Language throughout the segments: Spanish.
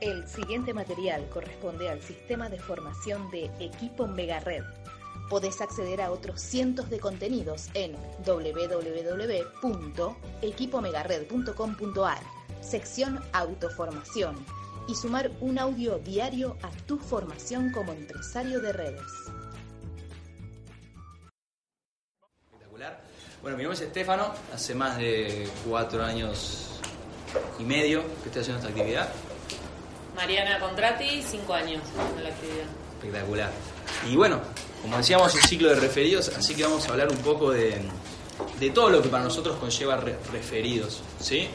El siguiente material corresponde al sistema de formación de Equipo Megared. Podés acceder a otros cientos de contenidos en www.equipomegared.com.ar, sección Autoformación, y sumar un audio diario a tu formación como empresario de redes. Espectacular. Bueno, mi nombre es Estefano, hace más de cuatro años y medio que estoy haciendo esta actividad. Mariana Contrati, cinco años en la actividad. Espectacular. Y bueno, como decíamos, un ciclo de referidos, así que vamos a hablar un poco de, de todo lo que para nosotros conlleva re- referidos, ¿sí?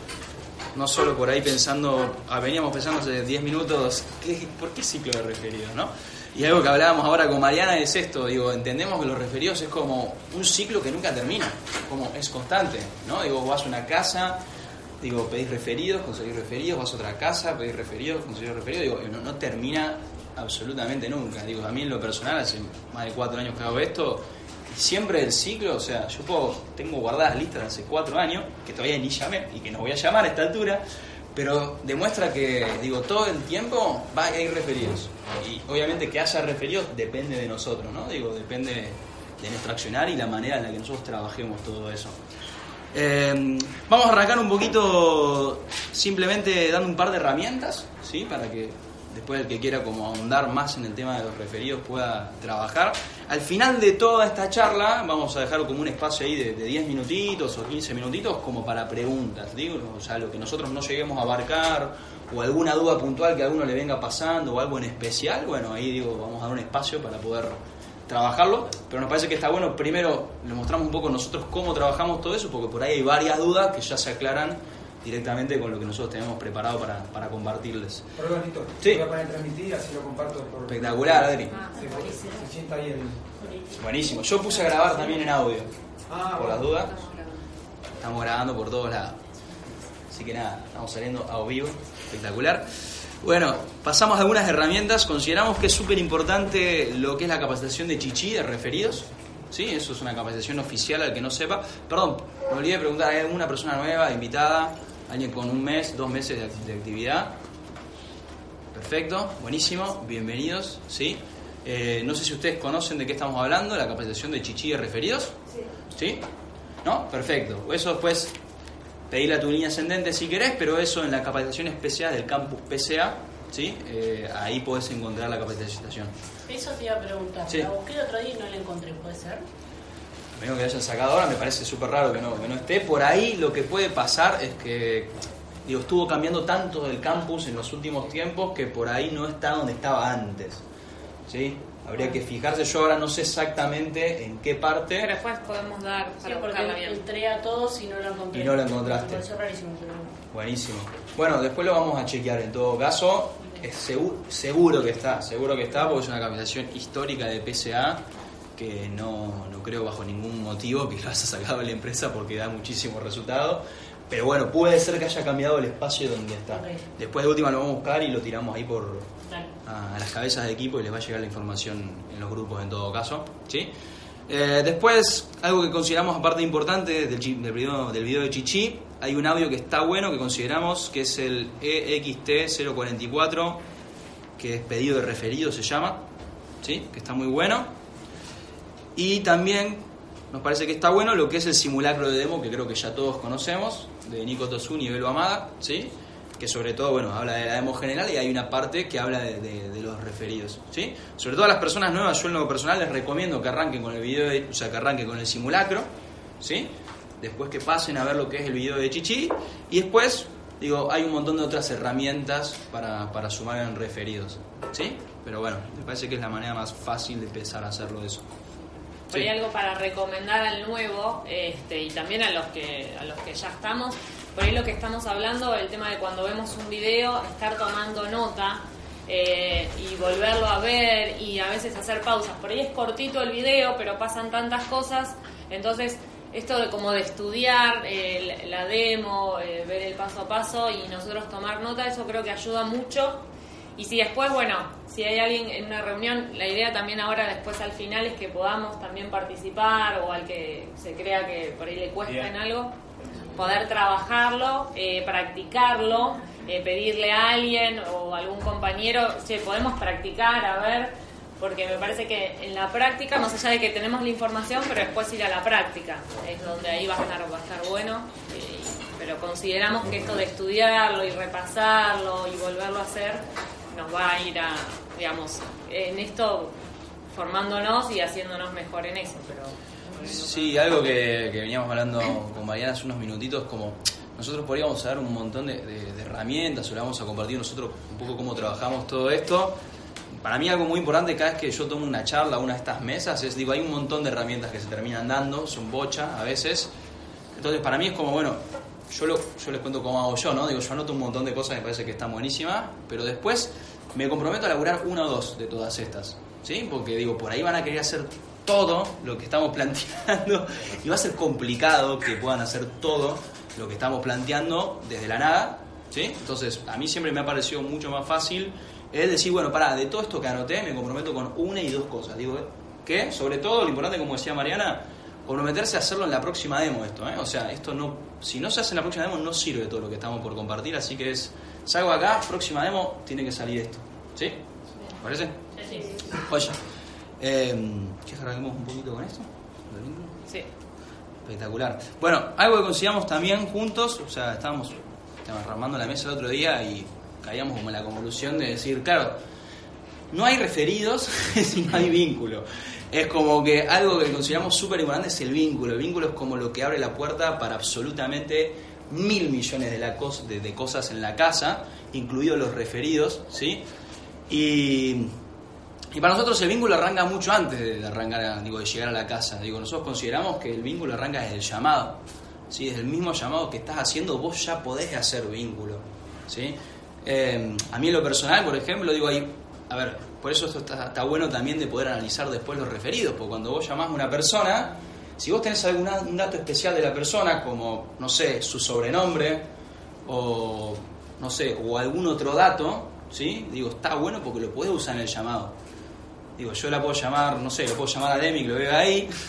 No solo por ahí pensando, ah, veníamos pensando hace 10 minutos, ¿qué- ¿por qué ciclo de referidos, no? Y algo que hablábamos ahora con Mariana es esto, digo, entendemos que los referidos es como un ciclo que nunca termina, como es constante, ¿no? Digo, vas a una casa, digo, pedís referidos, conseguís referidos, vas a otra casa, pedís referidos, conseguís referidos, digo, no, termina absolutamente nunca. Digo, a mí en lo personal, hace más de cuatro años que hago esto, siempre el ciclo, o sea, yo puedo, tengo guardadas listas de hace cuatro años, que todavía ni llamé y que no voy a llamar a esta altura, pero demuestra que, digo, todo el tiempo va a ir referidos. Y obviamente que haya referidos depende de nosotros, ¿no? Digo, depende de nuestro accionar y la manera en la que nosotros trabajemos todo eso. Eh, vamos a arrancar un poquito simplemente dando un par de herramientas, ¿sí? Para que después el que quiera como ahondar más en el tema de los referidos pueda trabajar. Al final de toda esta charla vamos a dejar como un espacio ahí de, de 10 minutitos o 15 minutitos como para preguntas, digo, o sea, lo que nosotros no lleguemos a abarcar o alguna duda puntual que a alguno le venga pasando o algo en especial, bueno, ahí digo, vamos a dar un espacio para poder trabajarlo, pero nos parece que está bueno, primero le mostramos un poco nosotros cómo trabajamos todo eso, porque por ahí hay varias dudas que ya se aclaran directamente con lo que nosotros tenemos preparado para, para compartirles. Perdón, Lito. Sí. Voy a poner transmitir, así lo comparto por. Espectacular, Adri. Se, se sienta ahí el. Buenísimo. Yo puse a grabar también en audio, Ah, por las dudas. Estamos grabando por todos lados. Así que nada, estamos saliendo a vivo. Espectacular. Bueno, pasamos a algunas herramientas. Consideramos que es súper importante lo que es la capacitación de Chichi, de referidos. ¿Sí? Eso es una capacitación oficial al que no sepa. Perdón, me olvidé de preguntar, ¿hay alguna persona nueva, invitada? ¿Alguien con un mes, dos meses de, act- de actividad? Perfecto, buenísimo, bienvenidos, ¿sí? Eh, no sé si ustedes conocen de qué estamos hablando, la capacitación de Chichi de referidos. Sí. ¿No? Perfecto. Eso después pedirle a tu línea ascendente si querés, pero eso en la capacitación especial del campus PCA, ¿sí? Eh, ahí podés encontrar la capacitación. Eso te iba a preguntar. Sí. La busqué el otro día y no la encontré, ¿puede ser? Lo que hayan sacado ahora me parece súper raro que no, que no esté. Por ahí lo que puede pasar es que digo, estuvo cambiando tanto el campus en los últimos tiempos que por ahí no está donde estaba antes. ¿Sí? Habría que fijarse, yo ahora no sé exactamente en qué parte. Pero después podemos dar Sí, para porque buscarla bien. entré a todos y no la encontré. Y no la encontraste. Me rarísimo, Buenísimo. Bueno, después lo vamos a chequear en todo caso. Es seguro, seguro que está, seguro que está, porque es una capacitación histórica de PSA que no, no creo bajo ningún motivo que lo haya sacado de la empresa porque da muchísimo resultado. Pero bueno, puede ser que haya cambiado el espacio donde está. Después de última lo vamos a buscar y lo tiramos ahí por. A, las cabezas de equipo y les va a llegar la información en los grupos en todo caso. ¿sí? Eh, después, algo que consideramos aparte importante del, del, video, del video de Chichi, hay un audio que está bueno que consideramos que es el E EXT044, que es pedido de referido se llama, ¿sí? que está muy bueno. Y también nos parece que está bueno lo que es el simulacro de demo, que creo que ya todos conocemos, de Nico Tosun y Belo Amada, ¿sí? Que sobre todo bueno, habla de la demo general y hay una parte que habla de, de- de los referidos. ¿sí? Sobre todo a las personas nuevas, yo en lo personal les recomiendo que arranquen con el video, de- o sea, que arranquen con el simulacro, ¿sí? después que pasen a ver lo que es el video de Chichi y después, digo, hay un montón de otras herramientas para, para sumar en referidos. ¿sí? Pero bueno, me parece que es la manera más fácil de empezar a hacerlo eso. Sí. algo para recomendar al nuevo este, y también a los que a los que ya estamos. Por ahí lo que estamos hablando, el tema de cuando vemos un video, estar tomando nota eh, y volverlo a ver y a veces hacer pausas. Por ahí es cortito el video, pero pasan tantas cosas. Entonces, esto de como de estudiar eh, la demo, eh, ver el paso a paso y nosotros tomar nota, eso creo que ayuda mucho. Y si después, bueno, si hay alguien en una reunión, la idea también ahora después al final es que podamos también participar o al que se crea que por ahí le cuesta en algo, poder trabajarlo, eh, practicarlo, eh, pedirle a alguien o algún compañero, che, podemos practicar, a ver, porque me parece que en la práctica, más allá de que tenemos la información, pero después ir a la práctica, es donde ahí va a estar, va a estar bueno. eh, pero consideramos que esto de estudiarlo y repasarlo y volverlo a hacer nos va a ir a, digamos, en esto formándonos y haciéndonos mejor en eso. Pero Sí, algo que, veníamos hablando con Mariana hace unos minutitos, como nosotros podríamos dar un montón de herramientas, o le vamos a compartir nosotros un poco cómo trabajamos todo esto. Para mí algo muy importante cada vez que yo tomo una charla, una de estas mesas, es, digo, hay un montón de herramientas que se terminan dando, son bocha a veces. Entonces para mí es como, bueno, yo, lo, yo les cuento cómo hago yo, ¿no? Digo, yo anoto un montón de cosas que me parece que están buenísimas, pero después me comprometo a laburar una o dos de todas estas, ¿sí? Porque digo, por ahí van a querer hacer todo lo que estamos planteando y va a ser complicado que puedan hacer todo lo que estamos planteando desde la nada, ¿sí? Entonces, a mí siempre me ha parecido mucho más fácil es decir, bueno, pará, de todo esto que anoté me comprometo con una y dos cosas. Digo, que sobre todo lo importante, como decía Mariana, comprometerse a hacerlo en la próxima demo esto, ¿eh? O sea, esto no, si no se hace en la próxima demo no sirve todo lo que estamos por compartir, así que es, salgo acá, próxima demo, tiene que salir esto, ¿sí? ¿Parece? Sí, sí. Oye, eh, ¿quieres que arranquemos un poquito con esto? Sí. Espectacular. Bueno, algo que consideramos también juntos, o sea, estábamos armando la mesa el otro día y caíamos como en la conclusión de decir, claro, no hay referidos si no hay vínculo. Es como que algo que consideramos súper importante es el vínculo. El vínculo es como lo que abre la puerta para absolutamente mil millones de, la cos- de- de cosas en la casa, incluidos los referidos, ¿sí? Y, y para nosotros el vínculo arranca mucho antes de arrancar, digo, de llegar a la casa. Digo, nosotros consideramos que el vínculo arranca desde el llamado. ¿sí? Desde el mismo llamado que estás haciendo, vos ya podés hacer vínculo. ¿sí? Eh, a mí en lo personal, por ejemplo, digo ahí, a ver, por eso esto está, bueno también de poder analizar después los referidos, porque cuando vos llamás a una persona, si vos tenés algún dato especial de la persona, como, no sé, su sobrenombre, o, no sé, o algún otro dato, ¿sí? Digo, está bueno porque lo podés usar en el llamado. Digo, yo la puedo llamar, no sé, lo puedo llamar a Demi, que lo veo ahí.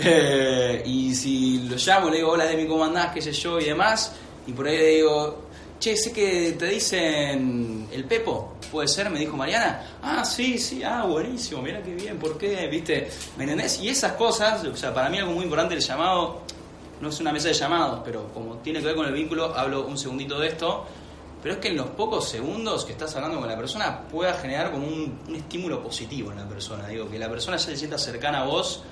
Eh, y si lo llamo, le digo, hola Demi, ¿cómo andás? ¿Qué sé yo? Y demás. Y por ahí le digo, che, sé que te dicen el Pepo, ¿puede ser? Me dijo Mariana. Ah, sí, sí, ah, buenísimo, mira qué bien, ¿por qué? ¿Viste? ¿Me entendés? Y esas cosas, o sea, para mí algo muy importante el llamado, no es una mesa de llamados, pero como tiene que ver con el vínculo, hablo un segundito de esto. Pero es que en los pocos segundos que estás hablando con la persona pueda generar como un, un estímulo positivo en la persona. Digo, que la persona ya se sienta cercana a vos,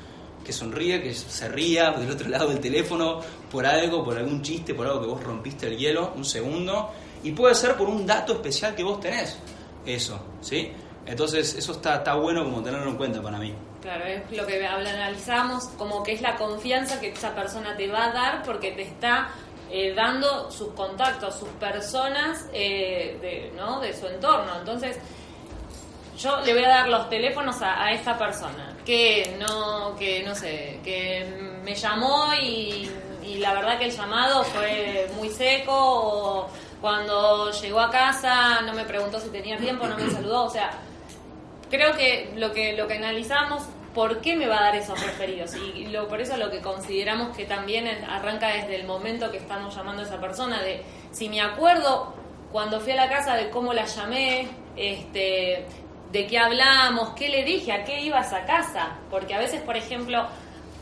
que sonríe, que se ría del otro lado del teléfono por algo, por algún chiste, por algo que vos rompiste el hielo, un segundo. Y puede ser por un dato especial que vos tenés. Eso, ¿sí? Entonces, eso está, está bueno como tenerlo en cuenta para mí. Claro, es lo que analizamos, como que es la confianza que esa persona te va a dar porque te está eh, dando sus contactos, sus personas eh, de, ¿no? de su entorno. Entonces, yo le voy a dar los teléfonos a, esta persona que no, que no sé, que me llamó y, y la verdad que el llamado fue muy seco o cuando llegó a casa no me preguntó si tenía tiempo, no me saludó, o sea, creo que lo que lo que analizamos por qué me va a dar esos referidos y lo, por eso lo que consideramos que también arranca desde el momento que estamos llamando a esa persona de si me acuerdo cuando fui a la casa de cómo la llamé este de qué hablamos qué le dije a qué iba a esa casa porque a veces por ejemplo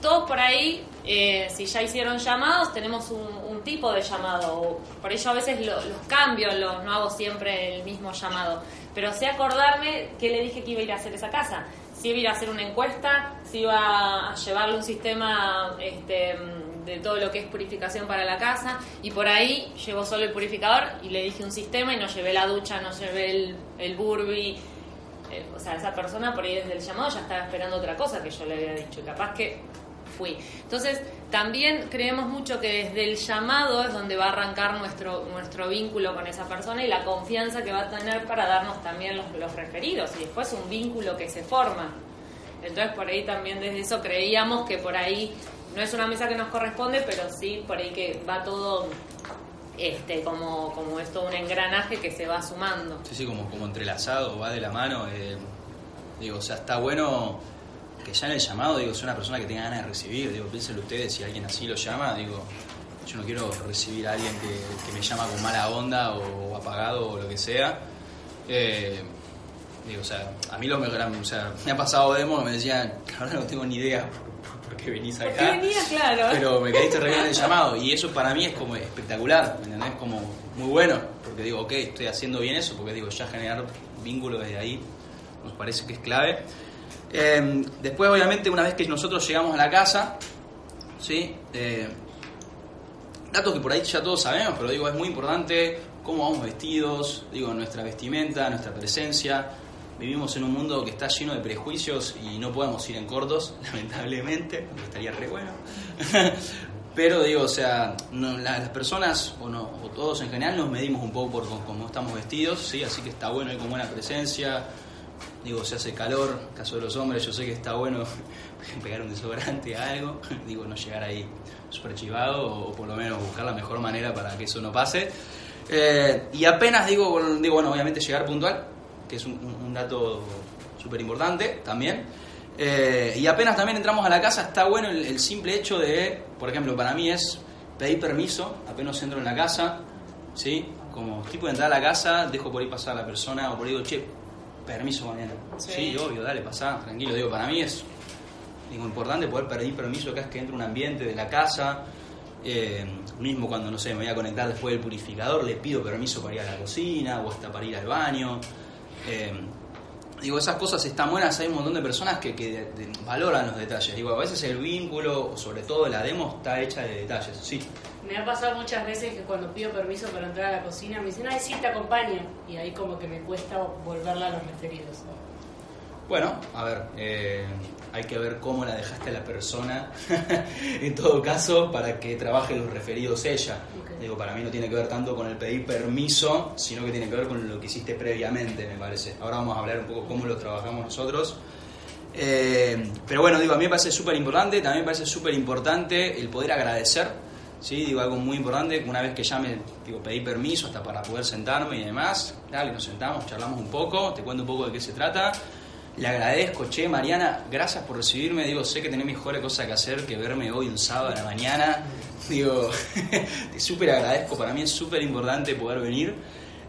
todos por ahí, eh, si ya hicieron llamados, tenemos un, un tipo de llamado. o Por ello a veces lo- los cambio, los, no hago siempre el mismo llamado. Pero sé acordarme qué le dije que iba a ir a hacer esa casa. Si iba a hacer una encuesta, si iba a llevarle un sistema este, de todo lo que es purificación para la casa. Y por ahí llevo solo el purificador y le dije un sistema y no llevé la ducha, no llevé el, el burbi. Eh, o sea, esa persona por ahí desde el llamado ya estaba esperando otra cosa que yo le había dicho. Y capaz que fui. Entonces, también creemos mucho que desde el llamado es donde va a arrancar nuestro, nuestro vínculo con esa persona y la confianza que va a tener para darnos también los, referidos y después un vínculo que se forma. Entonces, por ahí también desde eso creíamos que por ahí no es una mesa que nos corresponde, pero sí por ahí que va todo este como, como es todo un engranaje que se va sumando. Sí, sí, como, como entrelazado, va de la mano. eh, digo, o sea, está bueno que ya en el llamado, digo, es una persona que tenga ganas de recibir. Digo, piénsenlo ustedes, si alguien así lo llama, digo, yo no quiero recibir a alguien que, que me llama con mala onda o apagado o lo que sea. Eh, digo, o sea, a mí lo me, o sea, me ha pasado demo que me decían, ahora no tengo ni idea qué venís ¿Por acá. qué venía? Claro. Pero me caíste re bien en el llamado y eso para mí es como espectacular, ¿me entendés? Como muy bueno, porque digo, ok, estoy haciendo bien eso, porque digo, ya generar vínculos desde ahí nos parece que es clave. Eh, después, obviamente, una vez que nosotros llegamos a la casa, ¿sí? Eh, datos que por ahí ya todos sabemos, pero digo, es muy importante cómo vamos vestidos, digo, nuestra vestimenta, nuestra presencia. Vivimos en un mundo que está lleno de prejuicios y no podemos ir en cortos, lamentablemente, aunque estaría re bueno. Pero digo, o sea, las personas, o, no, o todos en general, nos medimos un poco por cómo estamos vestidos, ¿sí? Así que está bueno ir con buena presencia. Digo, se hace calor, caso de los hombres, yo sé que está bueno pegar un desodorante, algo. Digo, no llegar ahí súper chivado, o, por lo menos buscar la mejor manera para que eso no pase. Eh, y apenas digo, digo, bueno, obviamente llegar puntual, que es un, dato súper importante también. Eh, y apenas también entramos a la casa, está bueno el, el simple hecho de, por ejemplo, para mí es pedir permiso, apenas entro en la casa, ¿sí? Como tipo de entrar a la casa, dejo por ahí pasar a la persona, o por ahí digo, che, permiso mañana. Sí. Sí, obvio, dale, pasá, tranquilo. Digo, para mí es digo, importante poder pedir permiso acá es que entre un ambiente de la casa. Eh, mismo cuando, no sé, me voy a conectar después del purificador, le pido permiso para ir a la cocina o hasta para ir al baño. Eh, digo, esas cosas están buenas. Hay un montón de personas que, que de- de- valoran los detalles. Digo, a veces el vínculo, sobre todo la demo, está hecha de detalles. Sí, Me ha pasado muchas veces que cuando pido permiso para entrar a la cocina me dicen, ay, sí, te acompaño. Y ahí como que me cuesta volverla a los referidos. Bueno, a ver, eh, hay que ver cómo la dejaste a la persona, en todo caso, para que trabaje los referidos ella. Digo, para mí no tiene que ver tanto con el pedir permiso, sino que tiene que ver con lo que hiciste previamente, me parece. Ahora vamos a hablar un poco cómo lo trabajamos nosotros. Eh, pero bueno, digo, a mí me parece súper importante, también me parece súper importante el poder agradecer, ¿sí? Digo, algo muy importante, una vez que ya me digo, pedí permiso hasta para poder sentarme y demás, dale, nos sentamos, charlamos un poco, te cuento un poco de qué se trata. Le agradezco, che, Mariana, gracias por recibirme. Digo, sé que tenés mejores cosas que hacer que verme hoy un sábado a la mañana. Digo, te súper agradezco, para mí es súper importante poder venir.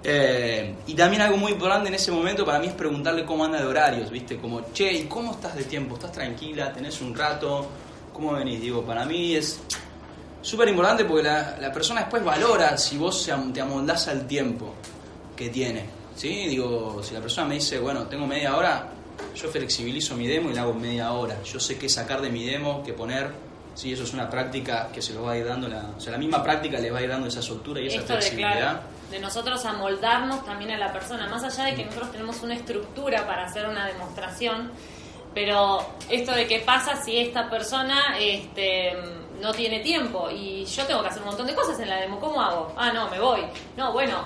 Eh, y también algo muy importante en ese momento para mí es preguntarle cómo anda de horarios, ¿viste? Como, che, ¿y cómo estás de tiempo? ¿Estás tranquila? ¿Tenés un rato? ¿Cómo venís? Digo, para mí es súper importante porque la, la persona después valora si vos se te amoldás al tiempo que tiene. ¿Sí? Digo, si la persona me dice, bueno, tengo media hora, yo flexibilizo mi demo y la hago en media hora. Yo sé qué sacar de mi demo, qué poner. Sí, eso es una práctica que se lo va a ir dando, la, o sea, la misma práctica le va a ir dando esa soltura y esa Esto de, flexibilidad. claro, de nosotros amoldarnos también a la persona, más allá de que nosotros tenemos una estructura para hacer una demostración, pero esto de qué pasa si esta persona este, no tiene tiempo y yo tengo que hacer un montón de cosas en la demo, ¿cómo hago? Ah, no, me voy. No, bueno,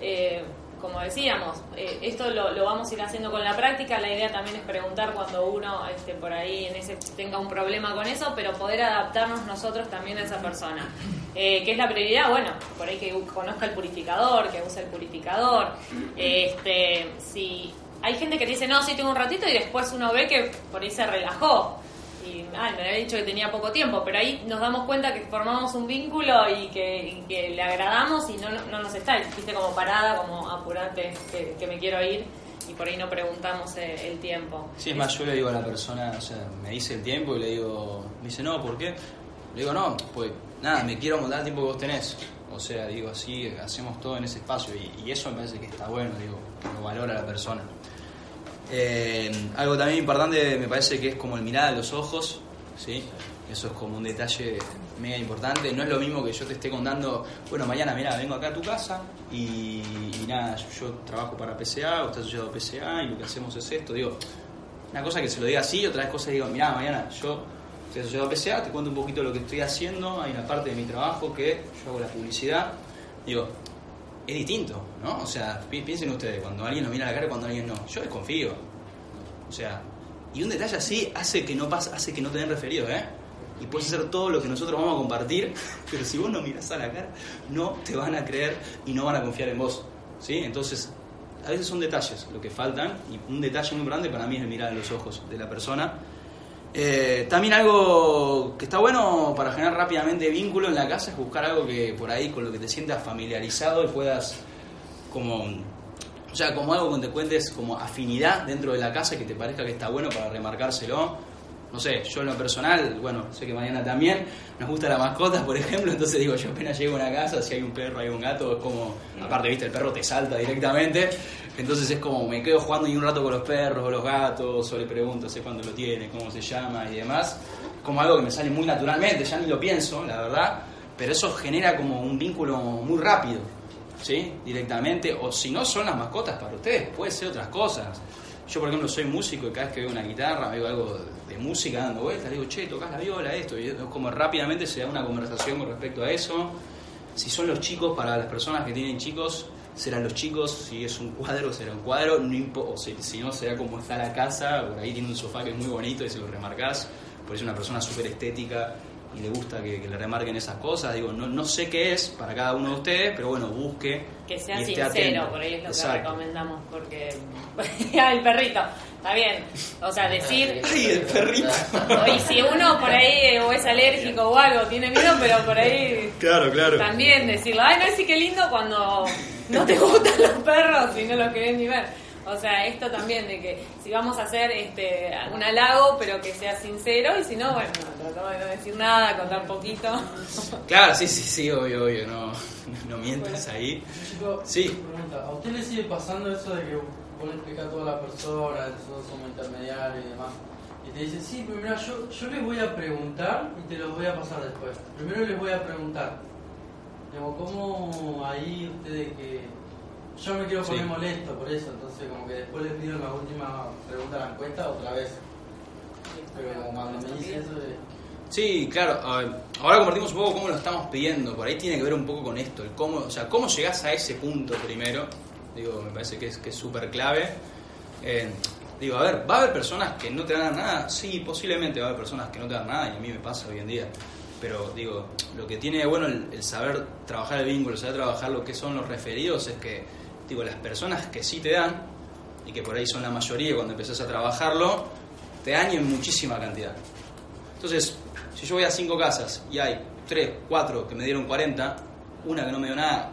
eh, como decíamos, eh, esto lo, lo vamos a ir haciendo con la práctica, la idea también es preguntar cuando uno este, por ahí en ese tenga un problema con eso, pero poder adaptarnos nosotros también a esa persona. Eh, ¿Qué es la prioridad? Bueno, por ahí que conozca el purificador, que use el purificador. Este, si hay gente que dice, no, sí tengo un ratito y después uno ve que por ahí se relajó. Y ay, me había dicho que tenía poco tiempo, pero ahí nos damos cuenta que formamos un vínculo y que, le agradamos y no, no nos está, viste, como parada, como apurate, que, me quiero ir y por ahí no preguntamos eh, el tiempo. Sí, es más, yo le digo a la persona, o sea, me dice el tiempo y le digo, me dice, no, ¿por qué? Le digo, no, pues nada, me quiero montar el tiempo que vos tenés. O sea, digo, así hacemos todo en ese espacio y, eso me parece que está bueno, digo, lo valora la persona. Eh, algo también importante me parece que es como el mirar a los ojos, ¿sí? Eso es como un detalle mega importante. No es lo mismo que yo te esté contando, bueno, mañana, mira, vengo acá a tu casa y, y nada, yo trabajo para PCA o estás asociado a PCA y lo que hacemos es esto. Digo, una cosa que se lo diga así, otra cosa digo, mira, mañana yo estoy asociado a PCA, te cuento un poquito lo que estoy haciendo, hay una parte de mi trabajo que yo hago la publicidad. Digo, es distinto, ¿no? O sea, pi- piensen ustedes, cuando alguien nos mira a la cara cuando alguien no. Yo desconfío. O sea, y un detalle así hace que no pasa, hace que no te den referido, ¿eh? Y puedes hacer todo lo que nosotros vamos a compartir, pero si vos no mirás a la cara, no te van a creer y no van a confiar en vos. ¿Sí? Entonces, a veces son detalles lo que faltan, y un detalle muy grande para mí es el mirar a los ojos de la persona. Eh, también algo que está bueno para generar rápidamente vínculo en la casa es buscar algo que por ahí con lo que te sientas familiarizado y puedas como o sea, como algo que te cuentes como afinidad dentro de la casa que te parezca que está bueno para remarcárselo. No sé, yo en lo personal, bueno, sé que mañana también nos gusta la mascota, por ejemplo, entonces digo, yo apenas llego a una casa, si hay un perro, hay un gato, es como, aparte, viste, el perro te salta directamente, entonces es como, me quedo jugando y un rato con los perros o los gatos, o le pregunto, sé cuándo lo tiene, cómo se llama y demás, como algo que me sale muy naturalmente, ya ni lo pienso, la verdad, pero eso genera como un vínculo muy rápido. ¿sí? Directamente, o si no son las mascotas para ustedes, puede ser otras cosas. Yo, por ejemplo, soy músico y cada vez que veo una guitarra, veo algo de música dando vueltas, digo, che, tocas la viola, esto, y es como rápidamente se da una conversación con respecto a eso. Si son los chicos, para las personas que tienen chicos, serán los chicos, si es un cuadro, será un cuadro, no o si, si, no, será como está la casa, por ahí tiene un sofá que es muy bonito y se lo remarcás, porque es una persona súper estética y le gusta que, le remarquen esas cosas. Digo, no, no sé qué es para cada uno de ustedes, pero bueno, busque. Que sea sincero, por ahí es lo que recomendamos, porque. el perrito, está bien. O sea, decir. ¡Ay, el perrito! y si uno por ahí o es alérgico o algo, tiene miedo, pero por ahí. Claro, claro. También decirlo, ay, no, sí, qué lindo cuando no te gustan los perros y no los querés ni ver. O sea, esto también de que si vamos a hacer este un halago, pero que sea sincero, y si no, bueno, tratamos de no decir nada, contar poquito. Claro, sí, sí, sí, obvio, obvio, no, no mientas ahí. sí. ¿a usted le sigue pasando eso de que vos le explicas a toda la persona, nosotros somos intermediarios y demás? Y te dice, sí, pero mira, yo, yo les voy a preguntar y te los voy a pasar después. Primero les voy a preguntar. Digo, ¿cómo ahí ustedes que yo me quiero poner molesto por eso, entonces como que después le pido la última pregunta de la encuesta otra vez. Pero cuando me dice eso de... Sí, claro. Ahora compartimos un poco cómo lo estamos pidiendo. Por ahí tiene que ver un poco con esto, el cómo, o sea, cómo llegás a ese punto primero. Digo, me parece que es que es súper clave. Eh, digo, a ver, ¿va a haber personas que no te dan nada? Sí, posiblemente va a haber personas que no te dan nada y a mí me pasa hoy en día. Pero digo, lo que tiene bueno el saber trabajar el vínculo, saber trabajar lo que son los referidos es que digo, las personas que sí te dan, y que por ahí son la mayoría cuando empezás a trabajarlo, te dan muchísima cantidad. Entonces, si yo voy a cinco casas y hay tres, cuatro que me dieron 40, una que no me dio nada,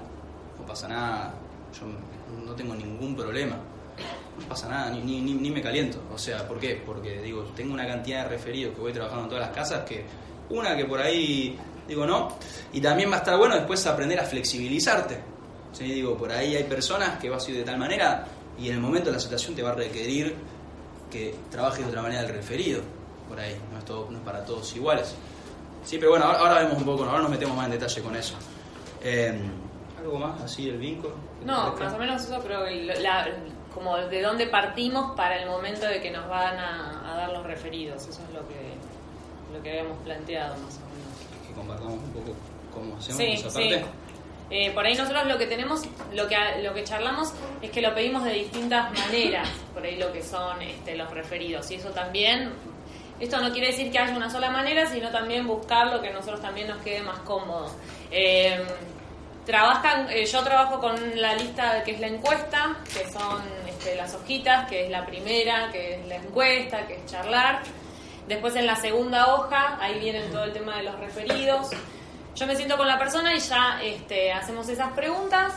no pasa nada, yo no tengo ningún problema, no pasa nada, ni, ni, ni me caliento. O sea, ¿por qué? Porque digo, tengo una cantidad de referidos que voy trabajando en todas las casas que una que por ahí digo no, y también va a estar bueno después aprender a flexibilizarte ¿sí? Digo, por ahí hay personas que vas a ir de tal manera y en el momento de la situación te va a requerir que trabajes de otra manera el referido. Por ahí, no es, todo, no es para todos iguales. Sí, pero bueno, ahora, vemos un poco, ahora nos metemos más en detalle con eso. Em, ¿Algo más así del vínculo? No, más o menos eso, pero como de dónde partimos para el momento de que nos van a, dar los referidos. Eso es lo que, lo que habíamos planteado más o menos. Que compartamos un poco cómo hacemos esa parte. Eh, por ahí nosotros lo que tenemos, lo que, lo que charlamos es que lo pedimos de distintas maneras, por ahí lo que son este, los referidos. Y eso también, esto no quiere decir que haya una sola manera, sino también buscar lo que a nosotros también nos quede más cómodo. Eh, trabajan, eh, yo trabajo con la lista que es la encuesta, que son este, las hojitas, que es la primera, que es la encuesta, que es charlar. Después en la segunda hoja, ahí vienen todo el tema de los referidos. Yo me siento con la persona y ya este, hacemos esas preguntas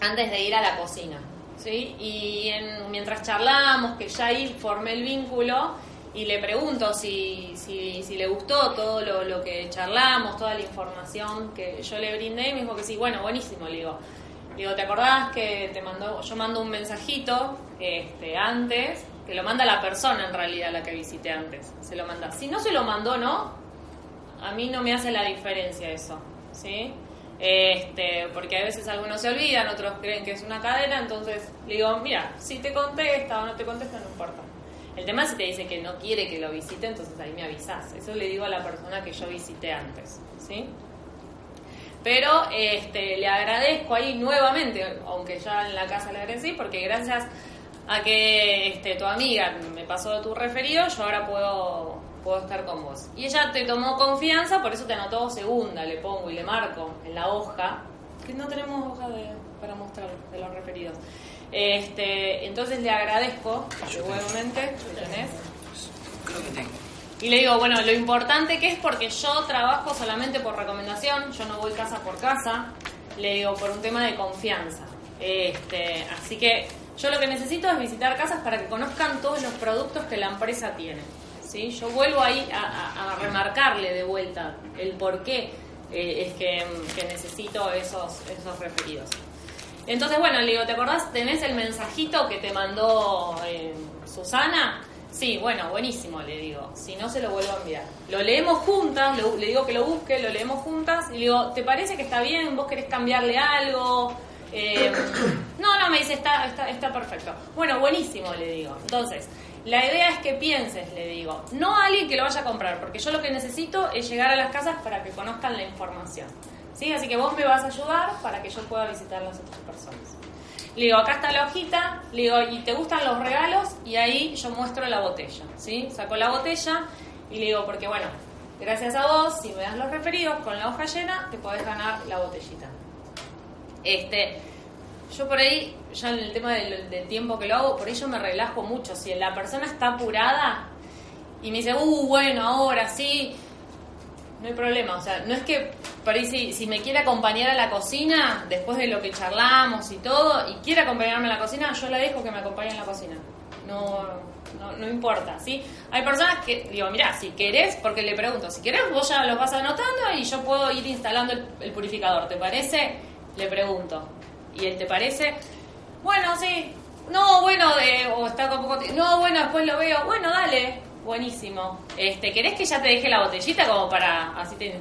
antes de ir a la cocina. ¿sí? Y mientras charlamos, que ya ahí formé el vínculo y le pregunto si, si, si le gustó todo lo, lo, que charlamos, toda la información que yo le brindé, y me dijo que sí, bueno, buenísimo, le digo. Digo, ¿te acordás que te mandó, yo mando un mensajito este, antes, que lo manda la persona en realidad, la que visité antes, se lo manda. Si no se lo mandó, ¿no? a mí no me hace la diferencia eso, ¿sí? Este, porque a veces algunos se olvidan, otros creen que es una cadena, entonces le digo, mira, si te contesta o no te contesta, no importa. El tema es si te dice que no quiere que lo visite, entonces ahí me avisas. Eso le digo a la persona que yo visité antes, ¿sí? Pero este, le agradezco ahí nuevamente, aunque ya en la casa le agradecí, porque gracias a que este, tu amiga me pasó tu referido, yo ahora puedo puedo estar con vos. Y ella te tomó confianza, por eso te anotó segunda, le pongo y le marco en la hoja, que no tenemos hoja de, para mostrar de los referidos. Este, entonces le agradezco, nuevamente, ¿lo tenés? Creo que tengo. Y le digo, bueno, lo importante que es porque yo trabajo solamente por recomendación, yo no voy casa por casa, le digo, por un tema de confianza. Este, así que yo lo que necesito es visitar casas para que conozcan todos los productos que la empresa tiene. ¿sí? Yo vuelvo ahí a, remarcarle de vuelta el por qué eh, es que, necesito esos, esos referidos. Entonces, bueno, le digo, ¿te acordás? ¿Tenés el mensajito que te mandó eh, Susana? Sí, bueno, buenísimo, le digo. Si no, se lo vuelvo a enviar. Lo leemos juntas, le digo que lo busque, lo leemos juntas. Y le digo, ¿te parece que está bien? ¿Vos querés cambiarle algo? Eh, no, no, me dice, está, está, está perfecto. Bueno, buenísimo, le digo. Entonces, la idea es que pienses, le digo, no a alguien que lo vaya a comprar, porque yo lo que necesito es llegar a las casas para que conozcan la información. ¿Sí? Así que vos me vas a ayudar para que yo pueda visitar las otras personas. Le digo, acá está la hojita, le digo, ¿y te gustan los regalos? Y ahí yo muestro la botella, ¿sí? Saco la botella y le digo, porque bueno, gracias a vos, si me das los referidos con la hoja llena, te podés ganar la botellita. Este, yo por ahí, ya en el tema del, tiempo que lo hago, por ello me relajo mucho. Si la persona está apurada y me dice, uh, bueno, ahora sí, no hay problema. O sea, no es que por ahí si, me quiere acompañar a la cocina, después de lo que charlamos y todo, y quiere acompañarme a la cocina, yo la dejo que me acompañe en la cocina. No, no, no, importa, ¿sí? Hay personas que, digo, mira, si querés, porque le pregunto, si querés vos ya lo vas anotando y yo puedo ir instalando el purificador, ¿te parece? Le pregunto. ¿Y él te parece? Bueno, sí. No, bueno, o está con poco No, bueno, después lo veo. Bueno, dale. Buenísimo. Este, ¿Querés que ya te deje la botellita como para, así te,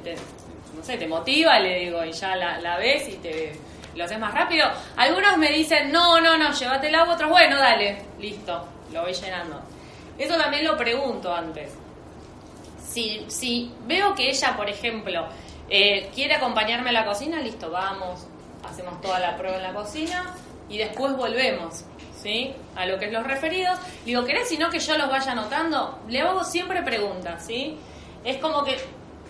no sé, te motiva, le digo, y ya la, la ves y te lo haces más rápido? Algunos me dicen, no, no, no, llévatela, otros, bueno, dale, listo, lo voy llenando. Eso también lo pregunto antes. Si, si veo que ella, por ejemplo, eh, quiere acompañarme a la cocina, listo, vamos, hacemos toda la prueba en la cocina y después volvemos, ¿sí? A lo que es los referidos. Digo, ¿querés sino que yo los vaya anotando? Le hago siempre preguntas, ¿sí? Es como que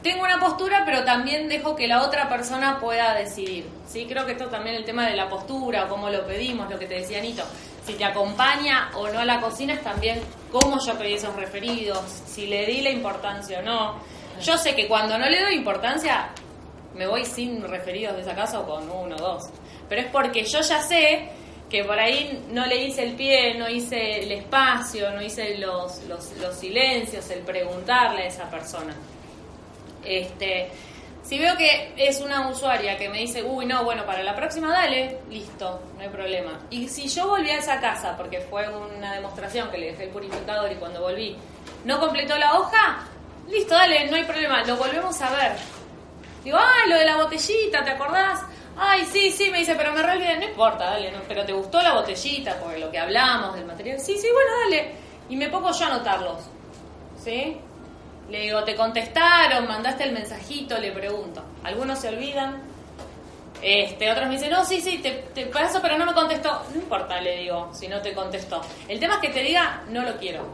tengo una postura, pero también dejo que la otra persona pueda decidir, ¿sí? Creo que esto también el tema de la postura, cómo lo pedimos, lo que te decía Anito. Si te acompaña o no a la cocina es también cómo yo pedí esos referidos, si le di la importancia o no. Yo sé que cuando no le doy importancia, me voy sin referidos de esa casa o con uno o dos. Pero es porque yo ya sé que por ahí no le hice el pie, no hice el espacio, no hice los, los, silencios, el preguntarle a esa persona. Este, si veo que es una usuaria que me dice, uy, no, bueno, para la próxima dale, listo, no hay problema. Y si yo volví a esa casa, porque fue una demostración que le dejé el purificador y cuando volví no completó la hoja, listo, dale, no hay problema, lo volvemos a ver. Digo, ah, lo de la botellita, ¿te acordás? Ay, sí, sí, me dice, pero me olvidé, no importa, dale, pero ¿te gustó la botellita? Porque lo que hablamos del material. Sí, sí, bueno, dale. Y me pongo yo a anotarlos. ¿Sí? Le digo, ¿te contestaron? ¿Mandaste el mensajito? Le pregunto. Algunos se olvidan. Este, otros me dicen, no, sí, sí, te, te paso, pero no me contestó. No importa, le digo, si no te contestó. El tema es que te diga, no lo quiero.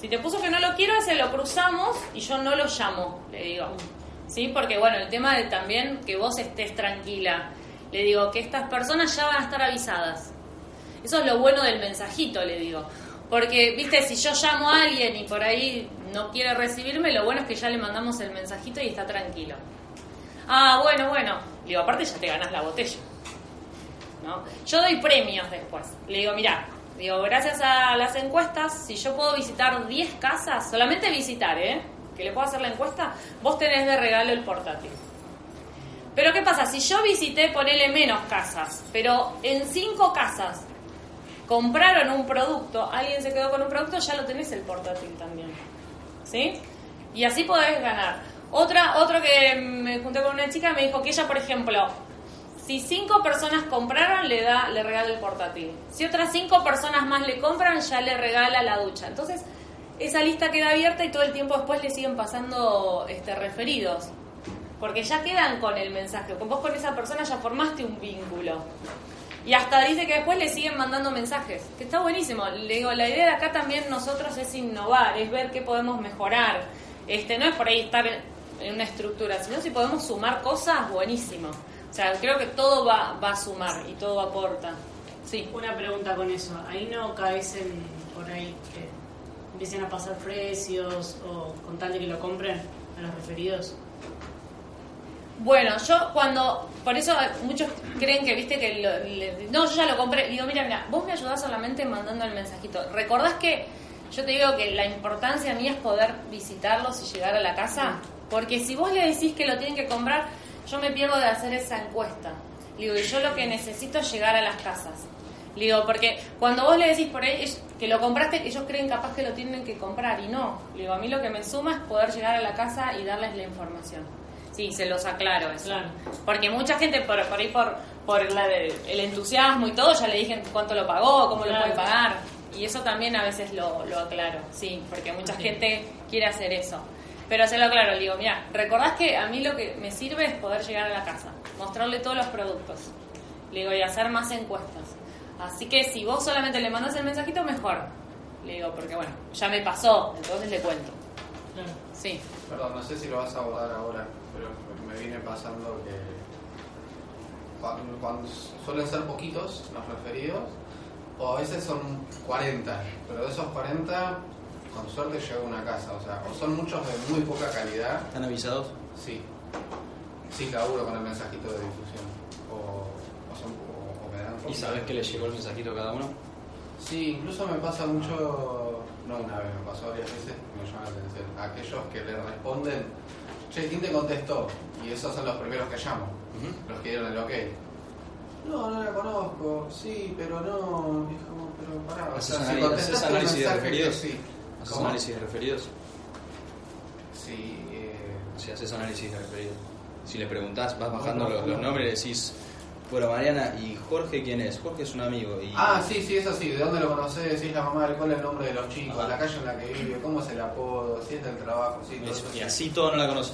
Si te puso que no lo quiero, ese lo cruzamos y yo no lo llamo, le digo. ¿Sí? Porque bueno, el tema de también que vos estés tranquila. Le digo que estas personas ya van a estar avisadas. Eso es lo bueno del mensajito, le digo. Porque, viste, si yo llamo a alguien y por ahí no quiere recibirme, lo bueno es que ya le mandamos el mensajito y está tranquilo. Ah, bueno, bueno. Le digo, aparte ya te ganas la botella. ¿No? Yo doy premios después. Le digo, mira, digo, gracias a las encuestas, si yo puedo visitar 10 casas, solamente visitar, ¿eh? Que le puedo hacer la encuesta, vos tenés de regalo el portátil. Pero ¿qué pasa? Si yo visité, ponele menos casas, pero en cinco casas compraron un producto, alguien se quedó con un producto, ya lo tenés el portátil también. ¿Sí? Y así podés ganar. Otra, otro que me junté con una chica me dijo que ella, por ejemplo, si cinco personas compraron, le da, le regala el portátil. Si otras cinco personas más le compran, ya le regala la ducha. Entonces, esa lista queda abierta y todo el tiempo después le siguen pasando este, referidos. Porque ya quedan con el mensaje. Vos con esa persona ya formaste un vínculo. Y hasta dice que después le siguen mandando mensajes. Que está buenísimo. Le digo, la idea de acá también nosotros es innovar, es ver qué podemos mejorar. Este, no es por ahí estar en una estructura, sino si podemos sumar cosas, buenísimo. O sea, creo que todo va, va a sumar y todo aporta. Sí. Una pregunta con eso. Ahí no caes en por ahí empiecen a pasar precios o con tal de que lo compren a los referidos? Bueno, yo cuando, por eso muchos creen que, viste, que lo- le- no, yo ya lo compré. Digo, mira, mira, vos me ayudás solamente mandando el mensajito. ¿Recordás que yo te digo que la importancia mía es poder visitarlos y llegar a la casa? Porque si vos le decís que lo tienen que comprar, yo me pierdo de hacer esa encuesta. Digo, y yo lo que necesito es llegar a las casas. Digo, porque cuando vos le decís por ahí que lo compraste, ellos creen capaz que lo tienen que comprar y no. Digo, a mí lo que me suma es poder llegar a la casa y darles la información. Sí, se los aclaro eso. Claro. Porque mucha gente por, por ahí por, por la de- el entusiasmo y todo, ya le dije cuánto lo pagó, cómo lo puede pagar. Y eso también a veces lo, lo aclaro, sí, porque mucha Sí. gente quiere hacer eso. Pero se lo aclaro, le digo, mira, recordás que a mí lo que me sirve es poder llegar a la casa, mostrarle todos los productos. Le digo, y hacer más encuestas. Así que si vos solamente le mandas el mensajito, mejor. Le digo, porque bueno, ya me pasó, entonces le cuento. Claro. Sí. Perdón, no sé si lo vas a abordar ahora, pero me viene pasando que cuando, cuando suelen ser poquitos los referidos, o a veces son 40, pero de esos 40, con suerte llega una casa, o sea, o son muchos de muy poca calidad, ¿Están avisados? sí, sí laburo con el mensajito de difusión, ¿Y sabes que le llegó el mensajito a cada uno? Sí, incluso me pasa mucho, no una vez, me pasó varias veces, me llama la atención. Aquellos que le responden, che, ¿quién te contestó? Y esos son los primeros que llamo, los que dieron el ok. No, no la conozco, sí, pero no, es como, pero pará. o ¿Haces si análisis de referidos? Sí. ¿Haces ¿Cómo? análisis de referidos? Sí, eh, Si haces análisis de referidos. Si le preguntás, vas bajando los, los nombres y decís, bueno, Mariana, ¿y Jorge quién es? Jorge es un amigo. Y... Ah, sí, sí, eso sí. ¿De dónde lo conoces? Si es la mamá, cuál es el nombre de los chicos, Ajá. la calle en la que vive, cómo es el apodo, si es del trabajo, sí, todo eso Y sí. así todo no la conoce.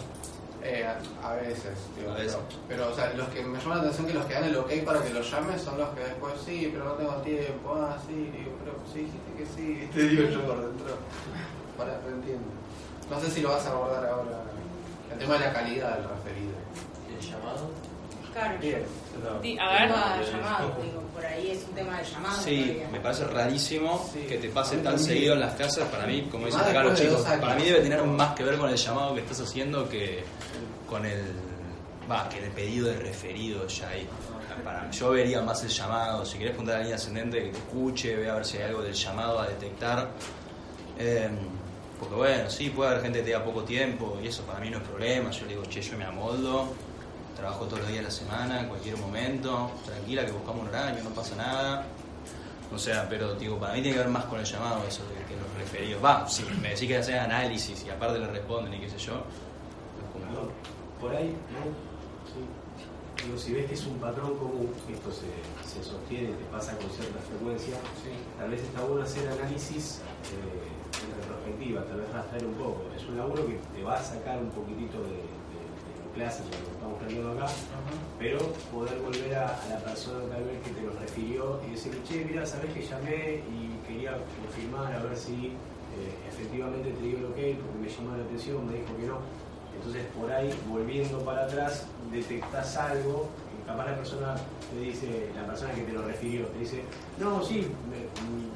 Eh, a, a veces, digo, A veces. Pero, pero, o sea, los que me llaman la atención que los que dan el ok para que los llames son los que después, sí, pero no tengo tiempo, ah, sí, digo, pero sí, dijiste que sí, te digo yo por dentro. Para, no entiendo. No sé si lo vas a abordar ahora. El tema de la calidad del referido. ¿El llamado? Claro, Bien. Di- a ver. tema de llamado, digo, por ahí es un tema de llamado. Sí, todavía. me parece rarísimo Sí. que te pase tan también. seguido en las casas. Para mí, como dicen Más acá los chicos, para mí debe tener más que ver con el llamado que estás haciendo que con el. Va, que el pedido de referido ya ahí. Para, yo vería más el llamado. Si querés juntar a la línea ascendente, que te escuche, ve a ver si hay algo del llamado a detectar. Eh, porque bueno, sí, puede haber gente que tenga poco tiempo y eso para mí no es problema. Yo le digo, che, yo me amoldo, trabajo todos los días de la semana, en cualquier momento, tranquila que buscamos un horario, no pasa nada. O sea, pero digo, para mí tiene que ver más con el llamado eso de que los referidos. Va, si me decís que hacen análisis y aparte le responden y qué sé yo, por ahí, ¿no? Sí. Digo, si ves que es un patrón común, que esto se, se sostiene, te pasa con cierta frecuencia, tal vez está bueno hacer análisis eh, en retrospectiva, tal vez rastrear un poco. Es un laburo que te va a sacar un poquitito de clases, de lo que estamos aprendiendo acá, pero poder volver a, a la persona tal vez que te lo refirió y decirle, che, mira, sabes que llamé y quería confirmar a ver si eh, efectivamente te dio el ok porque me llamó la atención, me dijo que no. Entonces por ahí, volviendo para atrás, detectás algo, capaz la persona te dice, la persona que te lo refirió, te dice, no, sí, me-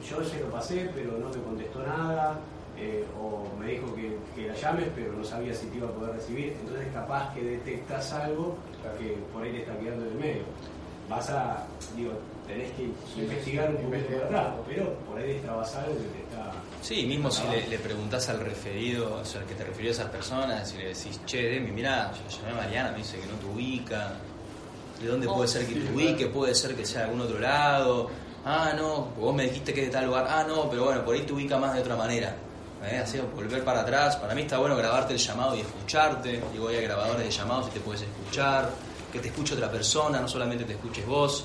yo se lo pasé, pero no me contestó nada, eh, o me dijo que, que la llames, pero no sabía si te iba a poder recibir. Entonces capaz que detectas algo que por ahí te está quedando en el medio. Vas a, digo, tenés que investigar un poquito para atrás, pero por ahí destrabas algo que te está... Sí, mismo si le, le preguntás al referido, o sea, al que te refirió a esas personas, si le decís, che, Demi, mirá, yo la llamé a Mariana, me dice que no te ubica, ¿de dónde Oh, puede ser que te ubique? Puede ser que sea de algún otro lado, ah, no, vos me dijiste que es de tal lugar, ah, no, pero bueno, por ahí te ubica más de otra manera. ¿Eh? Así, volver para atrás, para mí está bueno grabarte el llamado y escucharte, digo, hay grabadores de llamados y te puedes escuchar, que te escuche otra persona, no solamente te escuches vos.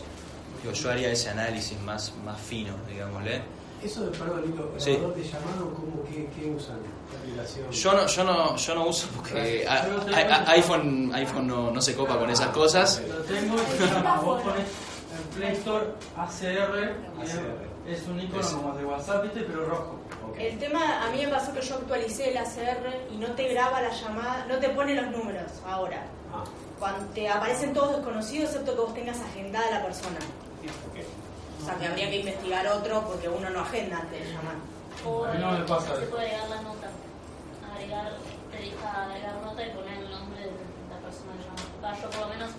Digo, yo haría ese análisis más, más fino, digámosle. Eso de, perdón, Nico, Sí. grabador de llamado, ¿cómo, qué, qué usan? Yo no, yo no, yo no uso porque a- a- a- eso. iPhone, iPhone no, no se copa con esas cosas. Lo tengo y vos pones en Play Store y ACR. Es un icono Es- como de WhatsApp, ¿viste? pero rojo. El tema, a mí me pasó que yo actualicé el ACR y no te graba la llamada, no te pone los números ahora. Ah, Cuando te aparecen todos desconocidos, excepto que vos tengas agendada la persona. ok. O sea, que habría que investigar otro porque uno no agenda antes de llamar. O A mí no me pasa se puede agregar la nota. Agregar, te deja agregar nota y poner el nombre de la persona que llama. Va, yo por lo menos,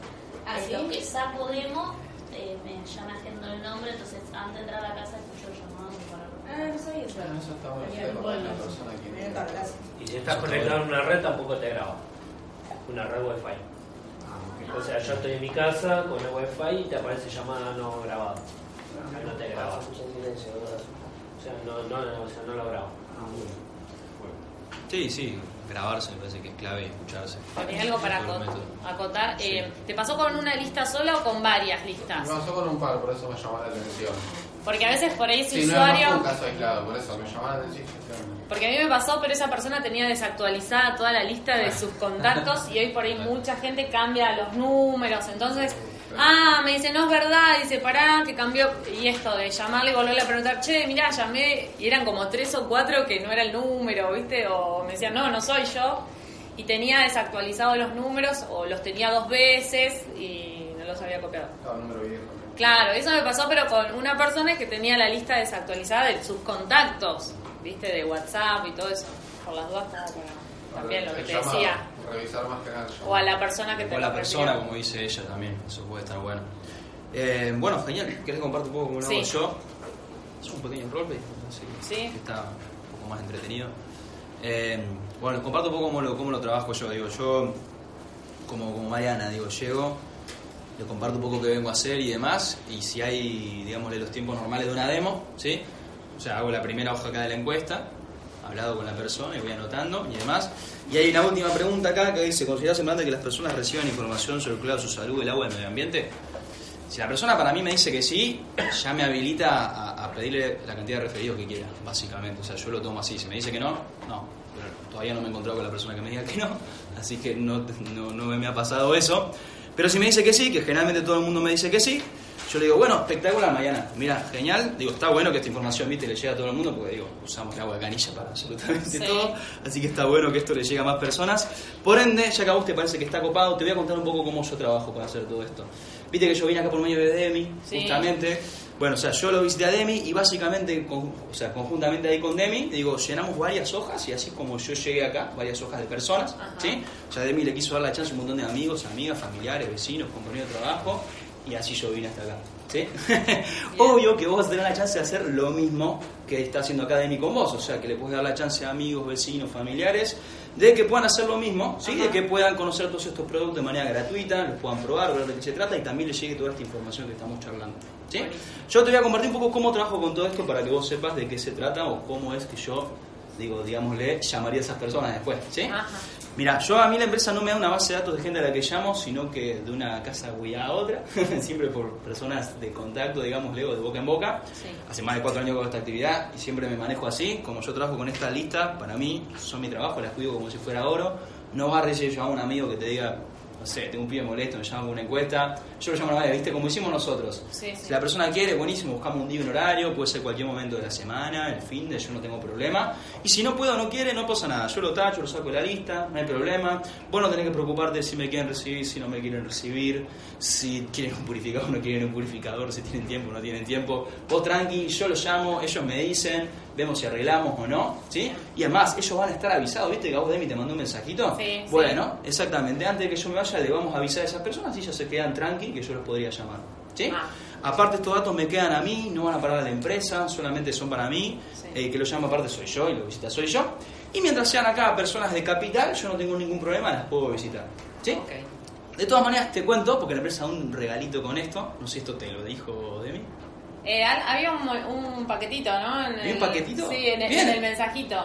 ¿Ah, eh, sí? lo que saco demo, eh, me, ya me agendo el nombre, entonces antes de entrar a la casa escucho el llamado para Ah, no sabía eso. Bueno, eso está bueno. Para la persona que-. Y si estás conectado en una red tampoco te graba. Una red wifi. O sea, yo estoy en mi casa con el wifi y te aparece llamada no grabada. No te graba. O sea, no, no, no, o sea, no lo grabo. Sí, sí, grabarse me parece que es clave y escucharse. ¿Tenés algo para acotar? Sí. Eh, ¿Te pasó con una lista sola o con varias listas? Me pasó con un par, por eso me llamó la atención. Porque a veces por ahí ese Sí, no, no fue usuario... un caso aislado, por eso me llamó la atención. Porque a mí me pasó, pero esa persona tenía desactualizada toda la lista de sus contactos y hoy por ahí mucha gente cambia los números. Entonces, ah, me dice, no es verdad, dice, pará, que cambió. Y esto de llamarle y volverle a preguntar, che, mirá, llamé, y eran como tres o cuatro que no era el número, ¿viste? O me decían, no, no soy yo. Y tenía desactualizados los números o los tenía dos veces y no los había copiado. Estaba el número viejo. Claro, eso me pasó, pero con una persona que tenía la lista desactualizada de sus contactos, ¿viste? De WhatsApp y todo eso. Por las dudas, como para también lo que te llamado, decía. Revisar más que nada. O a la persona que te O la lo persona, como dice ella también, eso puede estar bueno. Eh, bueno, genial, ¿querés compartir un poco cómo lo hago Sí. yo? Es un pequeño roleplay, así que Sí. está un poco más entretenido. Eh, bueno, les comparto un poco cómo lo, cómo lo trabajo yo. Digo, yo, como, como Mariana, digo, llego, le comparto un poco qué vengo a hacer y demás, y si hay, digámosle, los tiempos normales de una demo, ¿sí? O sea, hago la primera hoja acá de la encuesta, hablado con la persona y voy anotando y demás. Y hay una última pregunta acá que dice, ¿consideras importante que las personas reciban información sobre el cuidado de su salud, el agua y el medio ambiente? Si la persona para mí me dice que sí, ya me habilita a, pedirle la cantidad de referidos que quiera, básicamente. O sea, yo lo tomo así. Si me dice que no, no. Todavía no me he encontrado con la persona que me diga que no, así que no, no, no me ha pasado eso. Pero si me dice que sí, que generalmente todo el mundo me dice que sí, yo le digo, bueno, espectacular mañana. Mira, genial. Digo, está bueno que esta información, viste, le llegue a todo el mundo, porque digo, usamos el agua de canilla para absolutamente Sí. todo. Así que está bueno que esto le llegue a más personas. Por ende, ya que a vos te parece que está copado, te voy a contar un poco cómo yo trabajo para hacer todo esto. Viste que yo vine acá por medio de Demi, Sí. justamente. Bueno, o sea, yo lo visité a Demi y básicamente, con- o sea, conjuntamente ahí con Demi, digo, llenamos varias hojas y así como yo llegué acá, varias hojas de personas, Ajá. ¿sí? O sea, Demi le quiso dar la chance a un montón de amigos, amigas, familiares, vecinos, compañeros de trabajo y así yo vine hasta acá, ¿sí? Obvio que vos tener la chance de hacer lo mismo que está haciendo acá Demi con vos, o sea, que le puedes dar la chance a amigos, vecinos, familiares, de que puedan hacer lo mismo, ¿sí? De que puedan conocer todos estos productos de manera gratuita, los puedan probar, ver de qué se trata y también les llegue toda esta información que estamos charlando, ¿sí? Yo te voy a compartir un poco cómo trabajo con todo esto para que vos sepas de qué se trata o cómo es que yo, digo, digámosle, llamaría a esas personas después, ¿sí? Ajá. Mira, yo a mí la empresa no me da una base de datos de gente a la que llamo, sino que de una casa a otra, siempre por personas de contacto, digámosle, o de boca en boca. Sí. Hace más de cuatro años que hago esta actividad y siempre me manejo así. Como yo trabajo con esta lista, para mí son mi trabajo, las cuido como si fuera oro. No va a recibir yo a un amigo que te diga, no sé, tengo un pibe molesto, me llama una encuesta. Yo lo llamo a la vez, ¿viste? Como hicimos nosotros. Sí, sí. Si la persona quiere, buenísimo, buscamos un día un horario, puede ser cualquier momento de la semana, el fin de, yo no tengo problema. Y si no puedo o no quiere, no pasa nada. Yo lo tacho, lo saco de la lista, no hay problema. Vos no tenés que preocuparte si me quieren recibir, si no me quieren recibir, si quieren un purificador o no quieren un purificador, si tienen tiempo o no tienen tiempo. Vos tranqui, yo los llamo, ellos me dicen, vemos si arreglamos o no, ¿sí? Y además, ellos van a estar avisados, ¿viste que a vos Demi te mandó un mensajito? Sí, sí. bueno, exactamente, antes de que yo me vaya le vamos a avisar a esas personas y ellos se quedan tranqui que yo los podría llamar, ¿sí? Ah. Aparte estos datos me quedan a mí, no van a parar a la empresa, solamente son para mí, Sí. el que lo llama aparte soy yo y lo visita soy yo. Y mientras sean acá personas de capital, yo no tengo ningún problema, las puedo visitar, ¿sí? Ok. De todas maneras te cuento, porque la empresa da un regalito con esto, no sé si esto te lo dijo Demi. Eh, había un, paquetito, ¿no? En ¿Había un paquetito? Sí, en el, Bien. en el mensajito.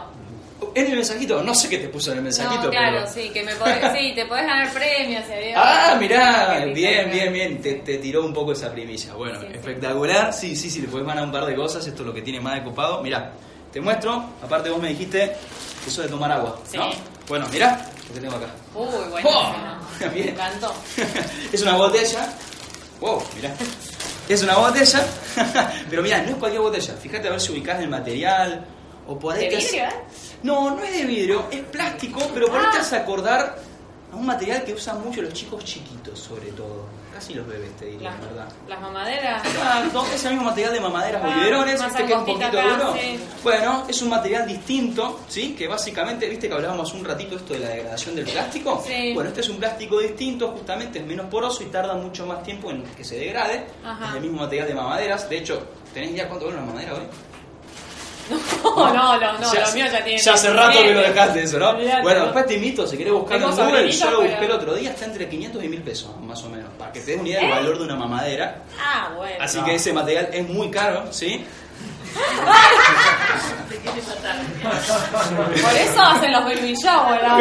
En el mensajito, no sé qué te puso en el mensajito, no, claro, pero... sí, que me podés, sí, te podés ganar premios. había- Ah, mirá, bien, bien, bien, te, te tiró un poco esa primicia. Bueno, Sí, espectacular, sí, sí, sí, le podés ganar un par de cosas, esto es lo que tiene más de copado. Mirá, te muestro, aparte vos me dijiste eso de tomar agua, Sí. ¿no? Bueno, mirá lo que tengo acá. Uy, buenísimo. ¡Oh! Me encantó. es una botella, wow, mirá, es una botella, pero mirá, no es cualquier botella, fíjate a ver si ubicás el material, o por ahí ¿De vidrio, eh? No, no es de vidrio, es plástico, pero por ahí te Ah. acordar a un material que usan mucho los chicos chiquitos, sobre todo. Casi los bebés, te diría, la verdad. las mamaderas. Exacto, es el mismo material de mamaderas o Ah, biberones, más este que es un poquito acá, duro. sí. Bueno, es un material distinto, ¿sí? Que básicamente, viste que hablábamos un ratito esto de la degradación del plástico. Sí. Bueno, este es un plástico distinto, justamente es menos poroso y tarda mucho más tiempo en que se degrade. Ajá. Es el mismo material de mamaderas. De hecho, ¿tenés idea cuánto vale una mamadera hoy? No, no, no, no, Ya- lo mío ya tiene. Ya hace rato que lo dejaste eso, ¿no? Bueno, ¿no? después te invito, si querés buscarlo en Google, yo lo busqué el otro día, está entre 500 y 1000 pesos, más o menos, para que te des una idea del ¿Eh? valor de una mamadera. Ah, bueno. Así que ese material es muy caro, ¿sí? Por eso hacen los baby shower. Claro,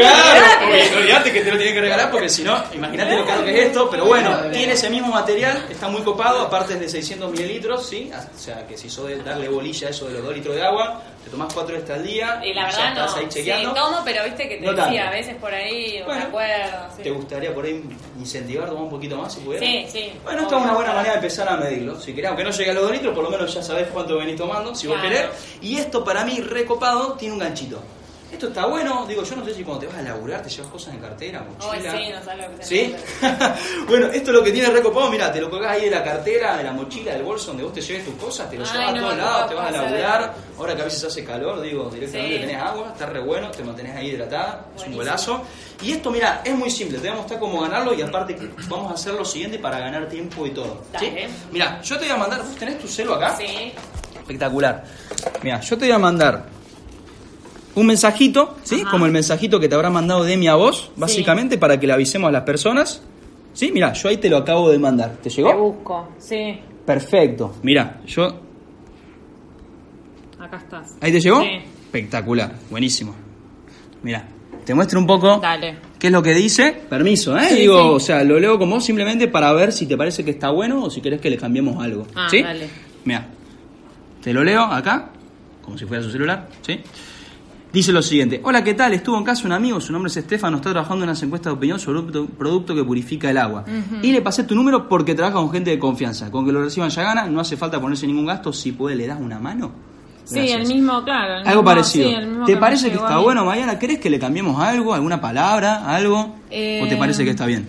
porque olvídate que te lo tienen que regalar porque si no, imagínate lo caro que es esto, pero bueno, tiene ese mismo material, está muy copado, aparte es de 600 mililitros, ¿sí? O sea que si sos de darle bolilla a eso de los 2 litros de agua, te tomás 4 veces al día, Y la ya verdad estás ahí no. Sí, chequeando. tomo, pero viste que te No decía, tanto. a veces por ahí, no Bueno, me acuerdo. Sí. ¿Te gustaría por ahí incentivar, tomar un poquito más si pudiera? Sí, sí. Bueno, esta es una buena manera de empezar a medirlo. Si querés, aunque no llegue a los 2 litros, por lo menos ya sabés cuánto venís tomando, si vos querés. Y esto para mí, recopado, tiene un ganchito. Esto está bueno, digo, yo no sé si cuando te vas a laburar te llevas cosas en cartera, mochila. sí, no sabes lo que se ¿Sí? bueno, esto es lo que tiene recopado, mira, te lo colgás ahí de la cartera, de la mochila, del bolso donde vos te lleves tus cosas, te lo Ay, llevas a todos no lados, te vas a laburar. Ahora que a veces hace calor, digo, directamente Sí. tenés agua, está re bueno, te mantenés ahí hidratada, es un golazo. Y esto, mira, es muy simple, te voy a mostrar cómo ganarlo y aparte vamos a hacer lo siguiente para ganar tiempo y todo. Mira, yo te voy a mandar, ¿vos tenés tu celo acá? Sí. Espectacular. Mira, yo te voy a mandar un mensajito, ¿sí? Ajá. Como el mensajito que te habrá mandado Demi a vos, básicamente para que le avisemos a las personas. ¿Sí? Mira, yo ahí te lo acabo de mandar. ¿Te Te llegó? busco. Sí, Perfecto. Mira, yo acá estás. ¿Ahí te llegó? Sí. Espectacular, buenísimo. Mira, te muestro un poco Dale. qué es lo que dice. Permiso, ¿eh? Sí, Digo, sí. o sea, lo leo como vos simplemente para ver si te parece que está bueno o si querés que le cambiemos algo. Ah, ¿Sí? dale. Mira, te lo leo acá, como si fuera su celular, ¿sí? Dice lo siguiente, hola, ¿qué tal? Estuvo en casa un amigo, su nombre es Estefano, está trabajando en unas encuestas de opinión sobre un producto, que purifica el agua. Y le pasé tu número porque trabaja con gente de confianza. Con que lo reciban ya gana, no hace falta ponerse ningún gasto, si puede le das una mano. Sí, el mismo, claro. el Algo mismo- parecido. sí, el mismo ¿Te parece que está bueno, Mariana? ¿Querés que le cambiemos algo, alguna palabra, algo? Eh, ¿O te parece que está bien?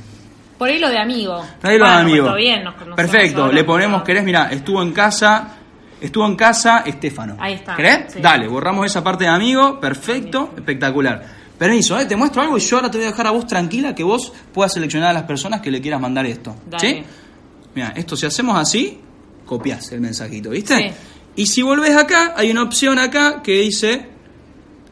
Por ahí lo de amigo. Ahí lo Bueno, amigo. Está bien, nos conocemos Perfecto, le ponemos, querés, mira, estuvo en casa, estuvo en casa Estefano. Ahí está, sí. Dale, borramos esa parte de amigo, perfecto, espectacular. Permiso, ¿eh? te muestro algo y yo ahora te voy a dejar a vos tranquila que vos puedas seleccionar a las personas que le quieras mandar esto. Dale. ¿Sí? Mira, esto si hacemos así, copias el mensajito, ¿viste? Sí. Y si volvés acá, hay una opción acá que dice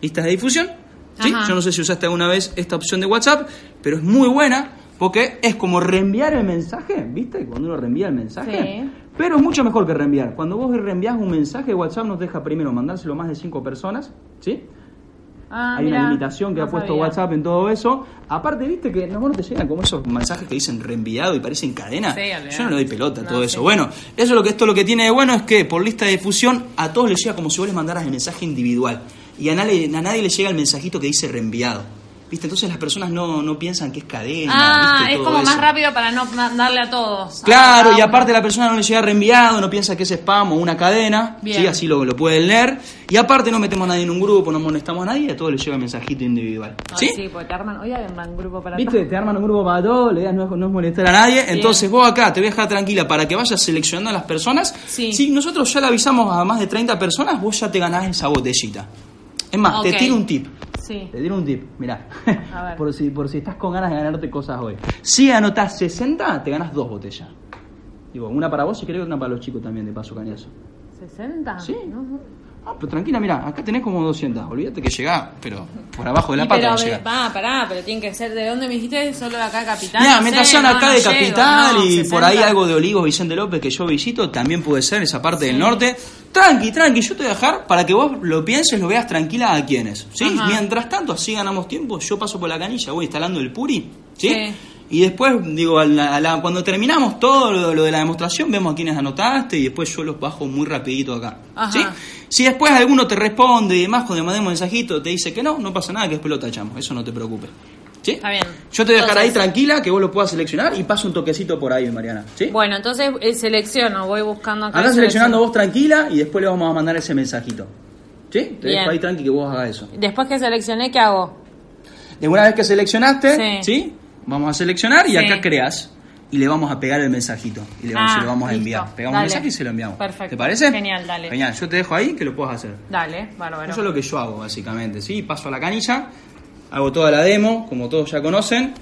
listas de difusión. ¿sí? Yo no sé si usaste alguna vez esta opción de WhatsApp, pero es muy buena porque es como reenviar el mensaje, ¿viste? Cuando uno reenvía el mensaje. Sí. Pero es mucho mejor que reenviar. Cuando vos reenvías un mensaje, WhatsApp nos deja primero mandárselo a más de cinco personas, ¿sí? Ah, Hay mirá, una limitación que no ha puesto sabía. WhatsApp en todo eso. Aparte, viste que no no te llegan como esos mensajes que dicen reenviado y parecen cadena. Sí. Yo no le doy pelota a No, todo sí. eso. Bueno, eso es lo que esto lo que tiene de bueno es que por lista de difusión a todos les llega como si vos les mandaras el mensaje individual. Y a nadie, a nadie le llega el mensajito que dice reenviado. ¿Viste? Entonces las personas no, no piensan que es cadena. Ah, ¿viste? es Todo como más rápido para no ma- darle a todos. Claro, Ah, y aparte la persona no le llega reenviado, no piensa que es spam o una cadena, Bien. ¿sí? así lo, lo pueden leer. Y aparte no metemos a nadie en un grupo, no molestamos a nadie, a todos les llega mensajito individual. ¿Sí? sí, porque te arman, hoy arman un grupo para ¿Viste? Te arman un grupo para todos, la idea no es, no es molestar a nadie. Entonces vos acá te voy a dejar tranquila para que vayas seleccionando a las personas. Sí. Si nosotros ya le avisamos a más de 30 personas, vos ya te ganás esa botellita. Es más, te tiro un tip. Sí. Te tiro un tip, mirá. A ver. por, si, por si estás con ganas de ganarte cosas hoy. Si anotás 60, te ganas dos botellas. Digo, una para vos y creo que una para los chicos también, de paso, cañazo. ¿60? Sí. No, no. Ah, pero tranquila, mirá, acá tenés como 200. Olvídate que llegás, pero por abajo de la pata pero, va a ve- llegar. va, pará, pero tiene que ser de dónde me dijiste, solo de acá capital. Mira, no mientras sé, sean no, acá no de Capital no, y 60. por ahí algo de Olivos Vicente López que yo visito, también puede ser esa parte del norte. Tranqui, tranqui, yo te voy a dejar para que vos lo pienses, lo veas tranquila a quienes. ¿sí? Ajá. Mientras tanto, así ganamos tiempo, yo paso por la canilla, voy instalando el puri. ¿sí? Sí. Y después, digo, a la- a la- cuando terminamos todo lo, lo de la demostración, vemos a quienes anotaste y después yo los bajo muy rapidito acá. Ajá. ¿sí? Si después alguno te responde y demás, cuando mandemos mensajito, te dice que no, no pasa nada, que después lo tachamos. Eso no te preocupes. ¿Sí? Está bien. Yo te voy a dejar ahí tranquila, que vos lo puedas seleccionar y paso un toquecito por ahí, Mariana. ¿Sí? Bueno, entonces eh, selecciono, voy buscando acá. Andás y seleccionando vos tranquila y después le vamos a mandar ese mensajito. ¿Sí? Te Bien. dejo ahí tranqui que vos hagas eso. Después que seleccioné, ¿qué hago? De una vez que seleccionaste, Sí. ¿sí? Vamos a seleccionar y Sí. acá creas y le vamos a pegar el mensajito y le vamos, Ah, se lo vamos a listo. enviar. Pegamos Dale. un mensaje y se lo enviamos. Perfecto. ¿Te parece? Genial, dale. Genial, yo te dejo ahí que lo puedas hacer. Dale, bárbaro. Eso es lo que yo hago básicamente, ¿sí? Paso a la canilla, hago toda la demo, como todos ya conocen,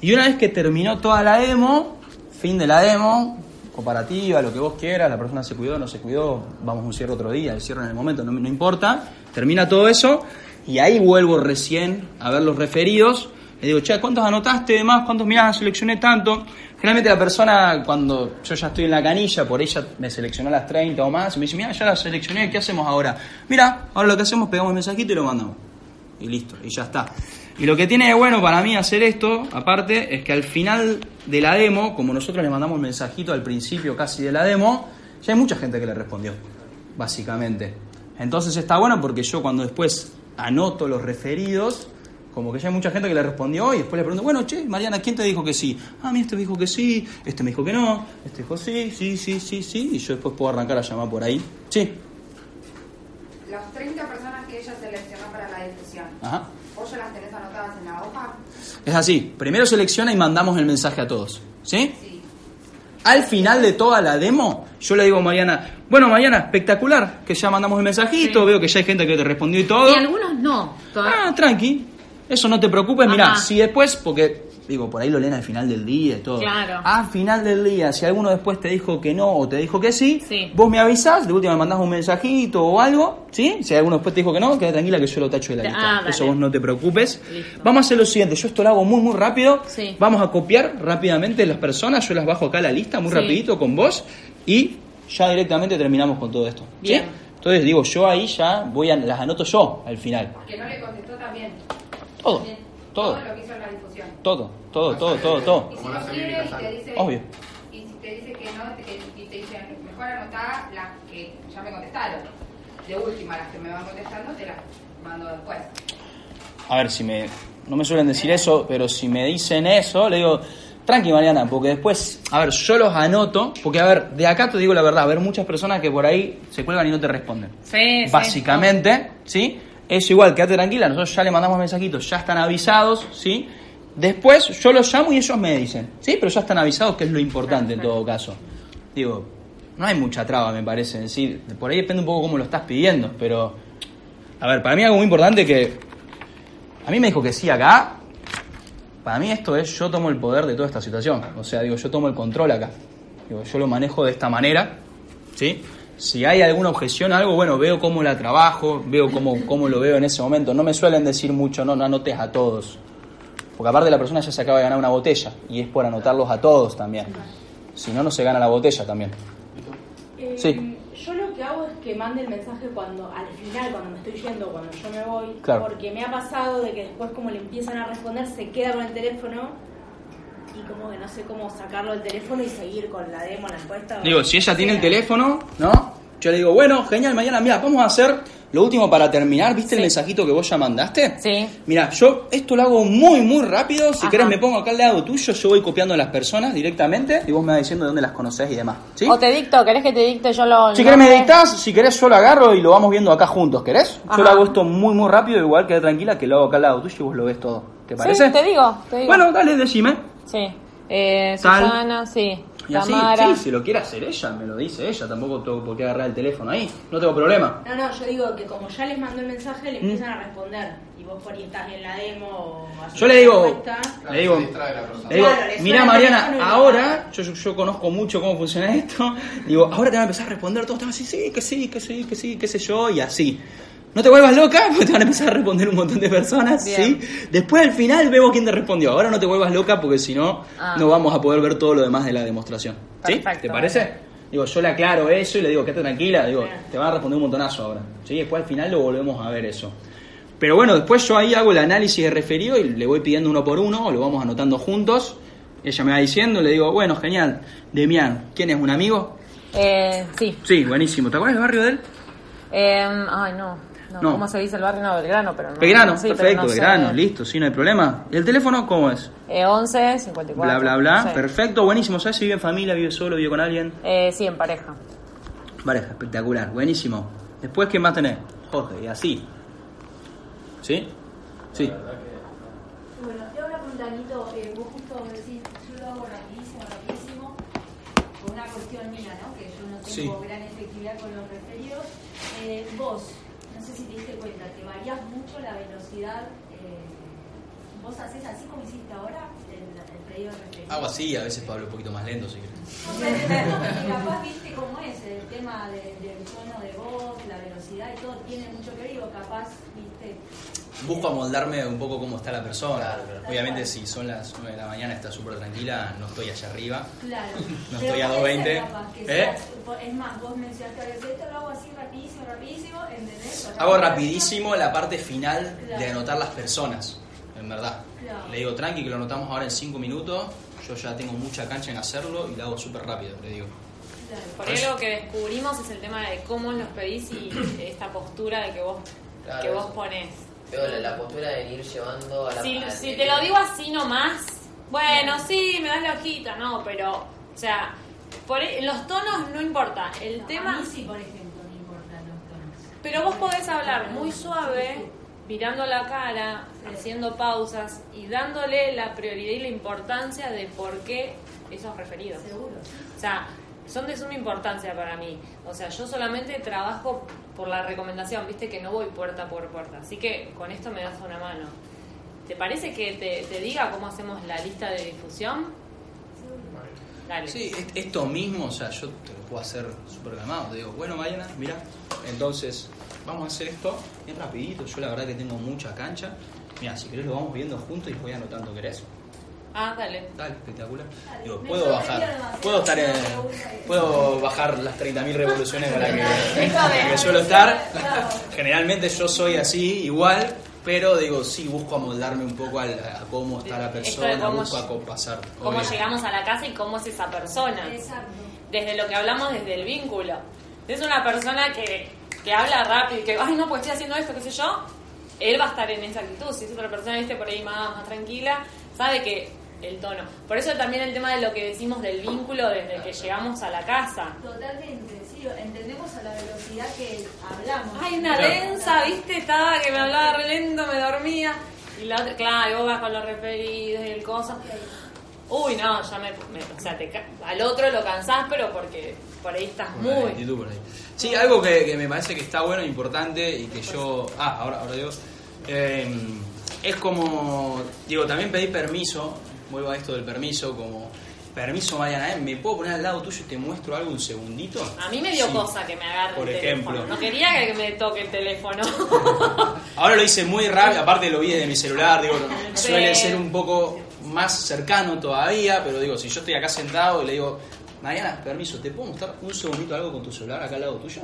y una vez que terminó toda la demo, fin de la demo, comparativa, lo que vos quieras, la persona se cuidó, no se cuidó, vamos a un cierre otro día, el cierre en el momento, no, no importa, termina todo eso, y ahí vuelvo recién a ver los referidos, le digo, che, ¿cuántos anotaste de más? ¿Cuántos mirá, seleccioné tanto? Generalmente la persona, cuando yo ya estoy en la canilla, por ella me seleccionó las 30 o más, y me dice, mira, ya las seleccioné, ¿qué hacemos ahora? Mira, ahora lo que hacemos, pegamos el mensajito y lo mandamos. Y listo, y ya está. Y lo que tiene de bueno para mí hacer esto, aparte, es que al final de la demo, como nosotros le mandamos un mensajito al principio casi de la demo, ya hay mucha gente que le respondió, básicamente. Entonces está bueno porque yo cuando después anoto los referidos, como que ya hay mucha gente que le respondió y después le pregunto, bueno, che, Mariana, ¿quién te dijo que sí? Ah, mira, este me dijo que sí, este me dijo que no, este dijo sí, sí, sí, sí, sí, y yo después puedo arrancar a llamar por ahí. Sí, Las 30 personas que ella seleccionó para la difusión, ajá. ¿vos ya las tenés anotadas en la hoja? Es así, primero selecciona y mandamos el mensaje a todos, ¿sí? Sí. Al final de toda la demo, yo le digo a Mariana, bueno Mariana, espectacular, que ya mandamos el mensajito, Sí. veo que ya hay gente que te respondió y todo. Y algunos no. Toda- Ah, tranqui, eso no te preocupes, mirá, Ajá. si después, porque digo, por ahí lo leen al final del día y todo. Claro. Al final del día, si alguno después te dijo que no o te dijo que sí, Sí. vos me avisás, de última me mandás un mensajito o algo, ¿sí? Si alguno después te dijo que no, queda tranquila que yo lo tacho de la Ah, lista. dale. Eso vos no te preocupes. Listo. Vamos a hacer lo siguiente, yo esto lo hago muy muy rápido. Sí. Vamos a copiar rápidamente las personas, yo las bajo acá a la lista muy Sí. rapidito con vos y ya directamente terminamos con todo esto. ¿sí? Bien. Entonces digo, yo ahí ya voy a, las anoto yo al final. Que no le contestó también. Todo, Bien. todo, lo que hizo en la difusión. todo, todo, todo, todo, todo. Y si no quiere y te dice... Obvio. Y si te dice que no, te- y te dice, mejor anotar las que ya me contestaron. De última, las que me van contestando, te las mando después. A ver, si me. No me suelen decir eso, pero si me dicen eso, le digo, tranqui, Mariana, porque después. A ver, yo los anoto, porque a ver, de acá te digo la verdad, a ver, muchas personas que por ahí se cuelgan y no te responden. Sí, sí. Básicamente, ¿sí? Eso igual, quédate tranquila, nosotros ya le mandamos mensajitos, ya están avisados, ¿sí? Después yo los llamo y ellos me dicen, ¿sí? Pero ya están avisados, que es lo importante en todo caso. Digo, no hay mucha traba, me parece, sí. Por ahí depende un poco cómo lo estás pidiendo, pero... A ver, para mí algo muy importante que... A mí me dijo que sí acá. Para mí esto es, yo tomo el poder de toda esta situación. O sea, digo, yo tomo el control acá. Digo, yo lo manejo de esta manera, ¿sí? Si hay alguna objeción a algo, bueno, veo cómo la trabajo, veo cómo, cómo lo veo en ese momento. No me suelen decir mucho, no, no anotes a todos. Porque aparte la persona ya se acaba de ganar una botella y es por anotarlos a todos también. Si no, no se gana la botella también. Eh, Sí. Yo lo que hago es que mande el mensaje cuando al final, cuando me estoy yendo, cuando yo me voy, Claro. porque me ha pasado de que después como le empiezan a responder se queda con el teléfono y como que no sé cómo sacarlo del teléfono y seguir con la demo, la encuesta. Digo, si ella tiene el teléfono, ¿no? Yo le digo, bueno, genial, mañana, mira, vamos a hacer lo último para terminar. ¿Viste el mensajito que vos ya mandaste? Sí. Mira, yo esto lo hago muy, muy rápido. Si Ajá. querés, me pongo acá al lado tuyo. Yo voy copiando a las personas directamente y vos me vas diciendo de dónde las conocés y demás. ¿Sí? O te dicto, ¿querés que te dicte yo lo... Si querés me dictás, si querés yo lo agarro y lo vamos viendo acá juntos, ¿querés? Ajá. Yo lo hago esto muy muy rápido, igual quedé tranquila que lo hago acá al lado tuyo y vos lo ves todo. ¿Te parece? Sí, te digo, te digo. Bueno, dale, decime. Sí. Eh, Tal. Susana, sí. Y así, Tamara. sí, si lo quiere hacer ella, me lo dice ella, tampoco tengo por qué agarrar el teléfono ahí, no tengo problema. No, no, yo digo que como ya les mandó el mensaje, Mm. le empiezan a responder. Y vos por ahí estás en la demo o haciendo Yo le digo, le digo, le digo, Claro, le mira suena el Mariana, teléfono y le ahora, yo, yo, yo conozco mucho cómo funciona esto, digo, ahora te van a empezar a responder todos, te van a decir, sí, que sí, que sí, que sí, qué sé yo, y así. No te vuelvas loca, porque te van a empezar a responder un montón de personas, Bien. ¿sí? Después al final vemos quién te respondió. Ahora no te vuelvas loca porque si no, Ah. no vamos a poder ver todo lo demás de la demostración. ¿Sí? ¿Te parece? vale. Digo, yo le aclaro eso y le digo, quédate tranquila, digo, te van a responder un montonazo ahora. ¿Sí? Después al final lo volvemos a ver eso. Pero bueno, después yo ahí hago el análisis de referido y le voy pidiendo uno por uno, lo vamos anotando juntos. Ella me va diciendo, le digo, bueno, genial. Demian, ¿quién es un amigo? Eh, sí. Sí, buenísimo. ¿Te acuerdas del barrio de él? Eh, ay, no. No. No. ¿Cómo se dice el barrio? No, Belgrano, pero no. Belgrano, Sí, perfecto, no sé. Belgrano, listo, sí, no hay problema. ¿Y el teléfono cómo es? Eh, 11, 54. Bla, bla, bla. Sí. Perfecto, buenísimo. ¿Sabes si vive en familia, vive solo, vive con alguien? Eh, sí, en pareja. Vale, espectacular, buenísimo. Después, ¿quién más tenés? Jorge, y así. ¿Sí? Sí. Bueno, te hago una pregunta, Anito, eh, vos justo decís, yo lo hago rapidísimo, rapidísimo, por una cuestión mía, ¿no? Que yo no tengo Sí. gran efectividad con los referidos. Eh, vos, sé si te diste cuenta, te varías mucho la velocidad. eh, vos haces así como hiciste ahora, el, el pedido de referido. Hago así a veces hablo un poquito más lento si querés. No capaz viste cómo es el tema de- del tono de voz, la velocidad y todo tiene mucho que ver, capaz, viste, Busco amoldarme un poco cómo está la persona. Obviamente si son las 9 de la mañana está súper tranquila, no estoy allá arriba. claro. No Pero estoy a puede 2.20. ser capaz que ¿Eh? es más, vos mencionaste a veces, esto lo hago así rapidísimo, rapidísimo, ¿entendés? Hago rapidísimo la parte final de anotar las personas, en verdad. Claro. Le digo, tranqui, que lo anotamos ahora en 5 minutos. Yo ya tengo mucha cancha en hacerlo y lo hago súper rápido, le digo. Por ahí lo que descubrimos es el tema de cómo los pedís y esta postura de que vos, Claro, que vos ponés. La, la postura de ir llevando a la Si, a- si te lo digo así nomás, bueno, sí, me das la hojita, no, pero, o sea, por ahí- los tonos no importa. El A tema. mí sí, por ejemplo, no importan los tonos. Pero vos podés hablar muy suave, mirando la cara, haciendo pausas y dándole la prioridad y la importancia de por qué esos referidos. Seguro. O sea, son de suma importancia para mí. O sea, yo solamente trabajo por la recomendación, viste que no voy puerta por puerta. Así que con esto me das una mano. ¿Te parece que te, diga cómo hacemos la lista de difusión? Dale. Sí, es- esto mismo, o sea, yo te lo puedo hacer súper calmado. Te digo, bueno, Mariana, mira, entonces vamos a hacer esto bien rapidito. Yo la verdad que tengo mucha cancha. Mira, si querés lo vamos viendo juntos y voy anotando, ¿querés? Ah, dale. Dale, espectacular. Digo, puedo bajar, puedo estar en, puedo bajar las 30.000 revoluciones las que, que suelo estar. Generalmente yo soy así, igual, pero digo, sí, busco amoldarme un poco a, cómo está la persona, cómo busco acompasar. Cómo obvio. llegamos a la casa y cómo es esa persona. Exacto. Desde lo que hablamos desde el vínculo. Es una persona que, que habla rápido y que, ay, no, pues estoy haciendo esto, qué sé yo. Él va a estar en esa actitud. Si es otra persona, viste, por ahí más, más tranquila, sabe que el tono. Por eso también el tema de lo que decimos del vínculo desde que llegamos a la casa. Totalmente, sí, entendemos a la velocidad que hablamos. Ay, una densa, viste, estaba que me hablaba re lento, me dormía. Y la otra, claro, y vos vas con los referidos y el cosa. Uy, no, ya me, me- o sea, te ca- al otro lo cansás, pero porque por ahí estás Por muy... actitud por ahí. Sí, algo que, que me parece que está bueno, e importante y que yo. Ah, ahora, ahora digo. eh, es como. Digo, también pedí permiso. Vuelvo a esto del permiso, como. Permiso, Mariana, ¿eh? ¿me puedo poner al lado tuyo y te muestro algo un segundito? A mí me dio Sí. cosa que me agarre Por el ejemplo. teléfono. No quería que me toque el teléfono. Ahora lo hice muy rápido, aparte lo vi desde mi celular, digo, Sí. suele ser un poco más cercano todavía, pero digo, si yo estoy acá sentado y le digo, Mariana, permiso, ¿te puedo mostrar un segundito algo con tu celular acá al lado tuyo?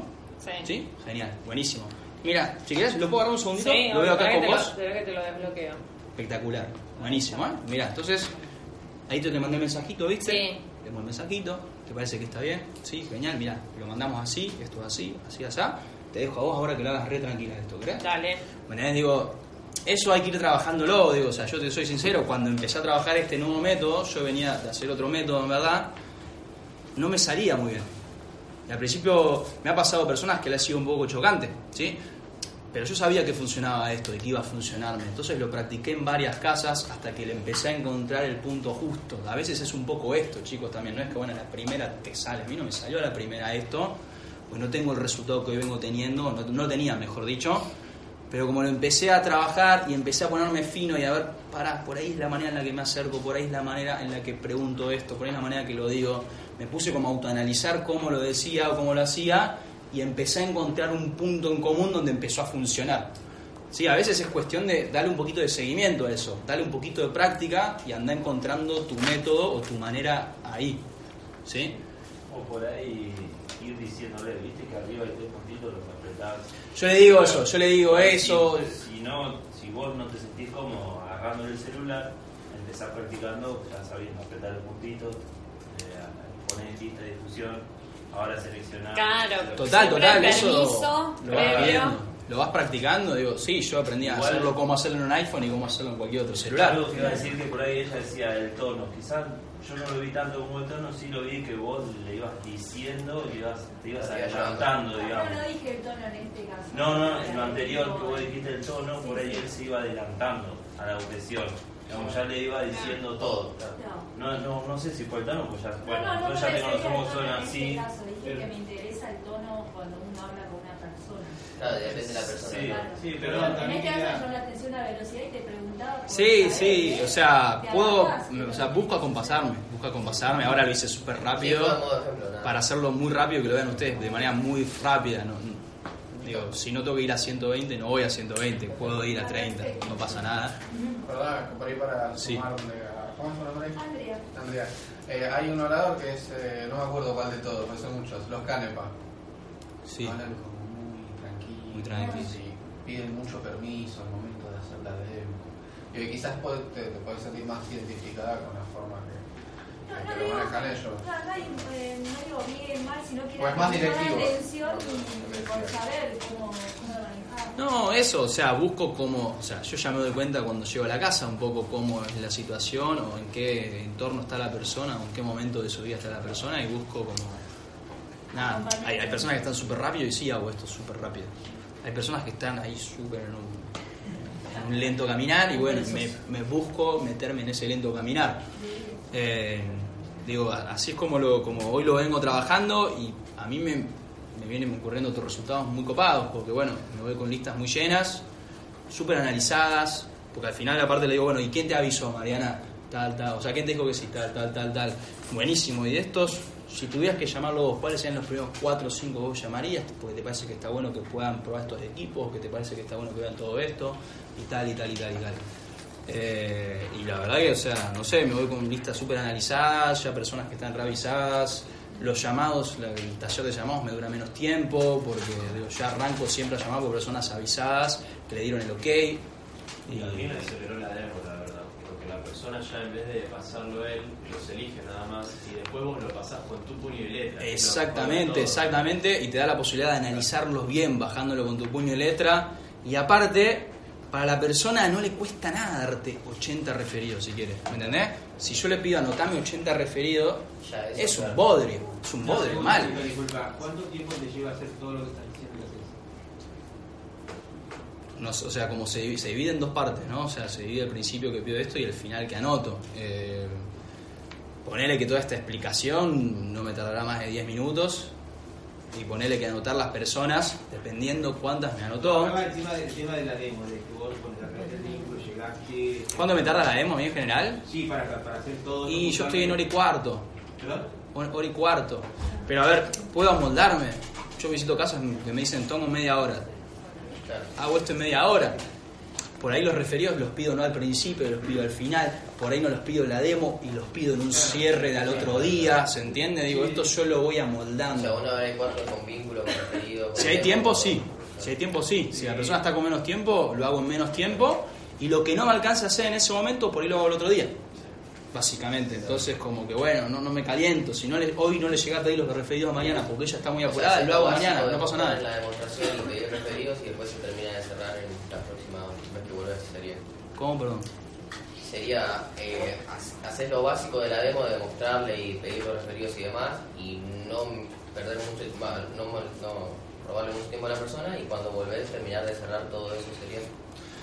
Sí. Genial, buenísimo. Mira, si querés, ¿lo puedo agarrar un segundito? Sí, lo veo acá con vos. lo- espera que te lo desbloqueo. Espectacular, buenísimo, ¿eh? Mira, entonces, ahí te, mandé mensajito, ¿viste? Sí. Te mandé mensajito, ¿te parece que está bien? Sí, genial, mira, lo mandamos así, esto así, así, así. Te dejo a vos ahora que lo hagas re tranquila esto, ¿crees? Dale. Bueno, es, digo, eso hay que ir trabajándolo, digo, o sea, yo te soy sincero, cuando empecé a trabajar este nuevo método, yo venía de hacer otro método, en verdad, no me salía muy bien. Y al principio me ha pasado personas que le ha sido un poco chocante, ¿sí? Pero yo sabía que funcionaba esto y que iba a funcionarme. Entonces lo practiqué en varias casas hasta que le empecé a encontrar el punto justo. A veces es un poco esto, chicos, también. No es que, bueno, la primera te sale. A mí no me salió la primera esto, pues no tengo el resultado que hoy vengo teniendo, no, no tenía, mejor dicho. Pero como lo empecé a trabajar y empecé a ponerme fino y a ver, pará, por ahí es la manera en la que me acerco, por ahí es la manera en la que pregunto esto, por ahí es la manera que lo digo, me puse como a autoanalizar cómo lo decía o cómo lo hacía y empecé a encontrar un punto en común donde empezó a funcionar. Sí, a veces es cuestión de darle un poquito de seguimiento a eso, darle un poquito de práctica y andar encontrando tu método o tu manera ahí. ¿Sí? O por ahí ir diciéndole, viste que arriba hay tres puntitos, los apretás. Yo le digo eso, yo le digo eso. Si, si no, si vos no te sentís como agarrándole el celular, empezás practicando, ya sabiendo apretar el puntito, eh, poner en lista de difusión, ahora seleccionar. Claro, Total, total, permiso, eso lo vas viendo. Lo vas practicando, digo, sí, yo aprendí a Igual- hacerlo como hacerlo en un iPhone y cómo hacerlo en cualquier otro celular. Algo que iba a decir que por ahí ella decía el tono, quizás yo no lo vi tanto como el tono, sí lo vi que vos le ibas diciendo, le ibas, te ibas adelantando, No, digamos. no dije el tono en este caso. No, no, en lo anterior que vos dijiste el tono, por ahí él se iba adelantando a la objeción. Digamos, ya le iba diciendo todo. No, no, no sé si fue el tono, pues ya, bueno, no, no, nosotros ya te conocemos en así. este caso, dije pero- que me interesa el tono cuando uno habla con una persona. Claro, depende de la persona. Sí, Claro. sí, pero en también este caso llamó la atención la velocidad y te preguntaba. Sí, sí, o sea, puedo, o sea, busco acompasarme, busco acompasarme, ahora lo hice súper rápido, Sí, a para hacerlo muy rápido que lo vean ustedes, de manera muy rápida, no- digo, si no tengo que ir a 120, no voy a 120, puedo ir a 30, no pasa nada. ¿Verdad? Por ahí para Sí. sumar donde- ¿Cómo es su nombre? Andrea. Andrea. Eh, hay un orador que es, eh, no me acuerdo cuál de todos, porque son muchos, los Canepa. Sí. Hablan como muy tranquilos. Muy tranquilos. y piden mucho permiso al momento de hacer la demo. Y quizás puede- te, te puedes sentir más identificada con la forma que, No, que no lo manejan ellos. no, no, hay, eh, no mal, sino que O es era más directivo. la atención y, y por saber cómo, cómo lo manejar. No, eso, o sea, busco cómo, o sea, yo ya me doy cuenta cuando llego a la casa un poco cómo es la situación o en qué entorno está la persona o en qué momento de su vida está la persona y busco como... Nada, hay, hay personas que están súper rápido y sí hago esto súper rápido. Hay personas que están ahí súper en un, en un lento caminar y bueno, me, me busco meterme en ese lento caminar. Eh, digo, así es como, lo, como hoy lo vengo trabajando y a mí me, me vienen ocurriendo otros resultados muy copados, porque bueno, me voy con listas muy llenas, súper analizadas, porque al final aparte le digo, bueno, ¿y quién te avisó, Mariana? Tal, tal, o sea, ¿quién te dijo que sí? Tal, tal, tal, tal. Buenísimo, y de estos, si tuvieras que llamarlo vos, ¿cuáles serían los primeros cuatro o cinco vos llamarías? Porque te parece que está bueno que puedan probar estos equipos, que te parece que está bueno que vean todo esto, y tal, y tal, y tal, y tal. Eh, y la verdad que, o sea, no sé, me voy con listas súper analizadas, ya personas que están revisadas, los llamados, la- el taller de llamados me dura menos tiempo, porque digo, ya arranco siempre a llamar por personas avisadas, que le dieron el ok. Y también aceleró la demo, la verdad, porque la persona ya en vez de pasarlo él, los elige nada más y después vos lo pasás con tu puño y letra. Exactamente, exactamente, y te da la posibilidad de analizarlos bien, bajándolo con tu puño y letra, y aparte, para la persona no le cuesta nada darte 80 referidos si quieres, ¿me entendés? Si yo le pido anotarme 80 referidos, Ya, es un claro. bodrio, es un bodrio, No, mal. disculpa, Disculpa, ¿cuánto tiempo te lleva hacer todo lo que estás diciendo? No sé, o sea, como se, se divide en dos partes, ¿no? O sea, se divide el principio que pido esto y el final que anoto. Eh, ponele que toda esta explicación no me tardará más de 10 minutos y ponele que anotar las personas, dependiendo cuántas me anotó. Tema del tema de la demo, de que vos el vínculo llegaste. ¿Cuánto me tarda la demo a mí en general? Sí, para, para hacer todo. Y yo estoy en hora y cuarto. ¿Perdón? Hora hora y cuarto. Pero a ver, puedo amoldarme. Yo visito casas que me dicen tomo media hora. Hago esto en media hora. Por ahí los referidos los pido no al principio, los pido al final. Por ahí no los pido en la demo y los pido en un cierre del otro día. ¿Se entiende? Digo, esto yo lo voy O sea, amoldando. una y cuatro con vínculo, con referido. con Si hay demo, tiempo, sí. Si hay tiempo, sí. Si la persona está con menos tiempo, lo hago en menos tiempo. Y lo que no me alcanza a hacer en ese momento, por ahí lo hago el otro día. Básicamente. Entonces, como que bueno, no, no me caliento. Si no le- hoy no le llega a pedir los referidos mañana porque ella está muy O sea, apurada, hacer lo hago mañana, de no pasa nada. La demostración y pedir referidos y después se termina de cerrar en la próxima vez que vuelvas sería. ¿Cómo, perdón? Sería eh, ha- hacer lo básico de la demo, de mostrarle y pedir los referidos y demás, y no perder mucho tiempo, no, no robarle mucho tiempo a la persona, y cuando volvés terminar de cerrar todo eso sería.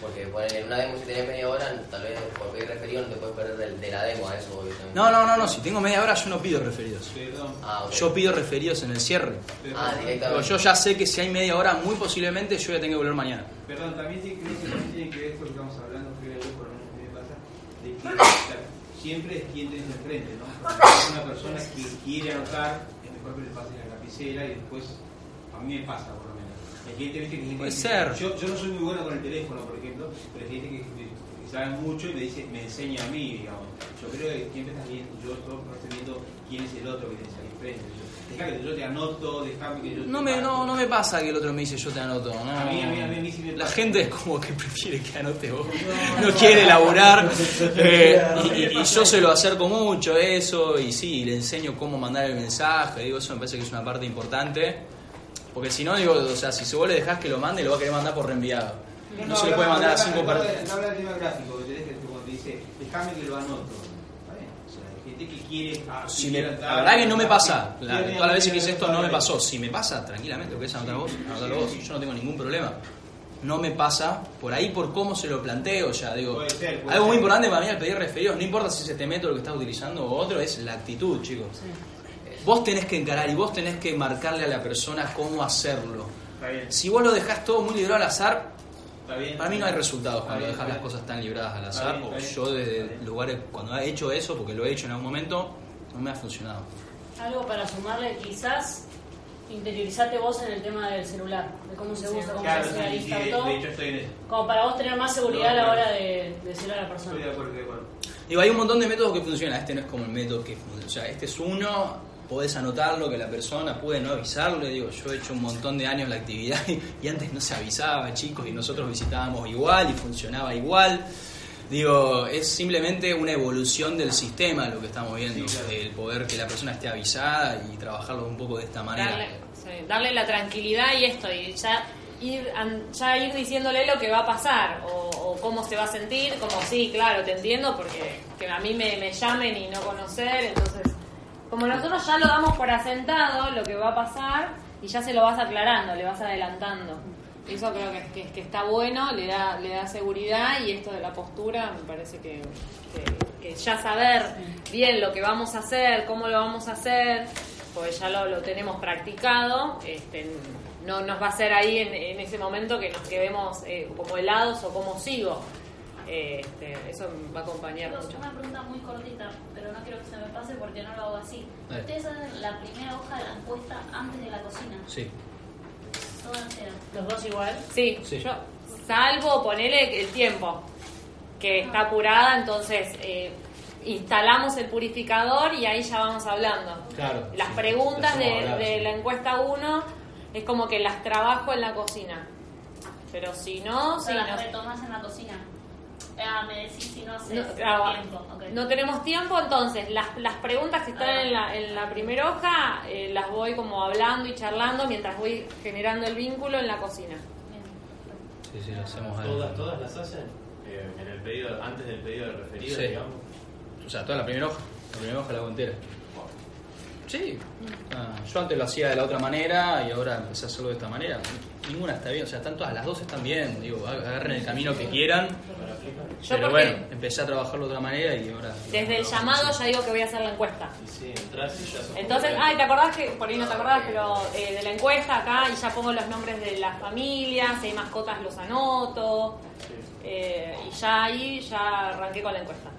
Porque poner en una demo si tenés media hora, tal vez por pedir referido no te puedes perder del- de, la demo a eso. No, no, no, no. Si tengo media hora, yo no pido referidos. Ah, ok. Yo pido referidos en el cierre. Ah, Pero directamente. yo ya sé que si hay media hora, muy posiblemente yo voy a tener que volver mañana. Perdón, también tiene, creo que también tiene que ver con lo que estamos hablando, creo yo, por lo menos que me pasa, de que claro, siempre es quien tenés enfrente, ¿no? Porque es una persona que quiere anotar, es mejor que le pasen la lapicera y después, a mí me pasa por lo menos. Puede ser. Yo, yo no soy muy bueno con el teléfono, por ejemplo, pero hay gente que, que- que sabe mucho y me dice, me enseña a mí, digamos. Yo creo que siempre estás viendo, yo no estoy viendo quién es el otro que tienes ahí enfrente. Yo, deja que yo te anoto, déjame que yo te No me, paso. no, no me pasa que el otro me dice yo te anoto. No. A mí, a mí, a mí, sí me La pasa. gente es como que prefiere que anote vos. No quiere elaborar. eh, y, y- y yo se lo acerco mucho eso. Y sí, le enseño cómo mandar el mensaje. Digo, eso me parece que es una parte importante. Porque si no, digo, o sea, si vos le dejás que lo mande, lo va a querer mandar por reenviado. No, se le puede mandar a cinco No partidos. habla del tema gráfico, que tenés que te dice, déjame que lo anoto. ¿Está bien? O sea, hay gente que quiere. ah, Si que me- la verdad que no me pasa. La- todas las veces que hice esto no me pasó. Si me pasa, tranquilamente, lo querés anotar vos, anotalo vos. Yo no tengo ningún problema. no me pasa por ahí por cómo se lo planteo ya digo Puede ser, puede algo muy ser. importante para mí al pedir referidos no importa si es este método que estás utilizando o otro es la actitud chicos vos tenés que encarar y vos tenés que marcarle a la persona cómo hacerlo Está bien. si vos lo dejás todo muy librado al azar Está bien. para mí no hay resultados cuando bien, dejas las cosas tan libradas al Está azar bien, o yo desde lugares cuando he hecho eso porque lo he hecho en algún momento no me ha funcionado Algo para sumarle, quizás interiorizate vos en el tema del celular, de cómo se usa, cómo Claro, se sí, hace sí, la de, todo, de hecho estoy en eso. como para vos tener más seguridad No, a la claro. hora de, de decirle a la persona. Estoy de acuerdo, estoy de acuerdo. Digo, hay un montón de métodos que funcionan. Este no es como el método que funciona. O sea, este es uno, podés anotarlo, que la persona puede no avisarle. Digo, yo he hecho un montón de años la actividad y, y antes no se avisaba, chicos, y nosotros visitábamos igual y funcionaba igual. Digo, es simplemente una evolución del sistema lo que estamos viendo. El poder que la persona esté avisada y trabajarlo un poco de esta manera. Darle, sí, darle la tranquilidad y esto, y ya ir, an- ya ir diciéndole lo que va a pasar o, o cómo se va a sentir, como sí, claro, te entiendo, porque que a mí me, me llamen y no conocer, entonces, como nosotros ya lo damos por asentado, lo que va a pasar, y ya se lo vas aclarando, le vas adelantando. Eso creo que, que, que está bueno, le da, le da seguridad y esto de la postura me parece que, que- ya saber bien lo que vamos a hacer, cómo lo vamos a hacer, pues ya lo, lo tenemos practicado, este, no nos va a hacer ahí en, en ese momento que nos quedemos eh, como helados o como sigo. Este, eso va a acompañar Chicos, mucho. una pregunta muy cortita, pero no quiero que se me pase porque no lo hago así. ¿Ustedes hacen la primera hoja de la encuesta antes de la cocina? Sí. Todas. ¿Los dos igual? Sí, Sí. yo salvo ponerle el tiempo, que está apurada, entonces eh, instalamos el purificador y ahí ya vamos hablando. Claro. Las sí, preguntas de, hacemos hablar, de sí. la encuesta 1 es como que las trabajo en la cocina. Pero si no, O si las no, retomas en la cocina. Ah, me decís si no claro, tiempo. no tenemos tiempo, entonces las, las preguntas que están en la, en la primera hoja eh, las voy como hablando y charlando mientras voy generando el vínculo en la cocina. Sí, sí, lo hacemos ahí. ¿Todas, todas las hacen eh, en el pedido, antes del pedido de referido, Sí. digamos? O sea, toda la primera hoja. La primera hoja la hago entera. Sí. Ah, yo antes lo hacía de la otra manera y ahora empecé a hacerlo de esta manera. Ninguna está bien, o sea, están todas las dos están bien. Digo, ag- agarren el camino que quieran. Yo Pero bueno, empecé a trabajarlo de otra manera y ahora. Desde el llamado ya digo que voy a hacer la encuesta. Sí, entras y ya Entonces, ay, ¿te acordás que, por ahí no te acordás, pero eh, de la encuesta acá y ya pongo los nombres de las familias, si hay mascotas los anoto, eh, y ya ahí ya arranqué con la encuesta.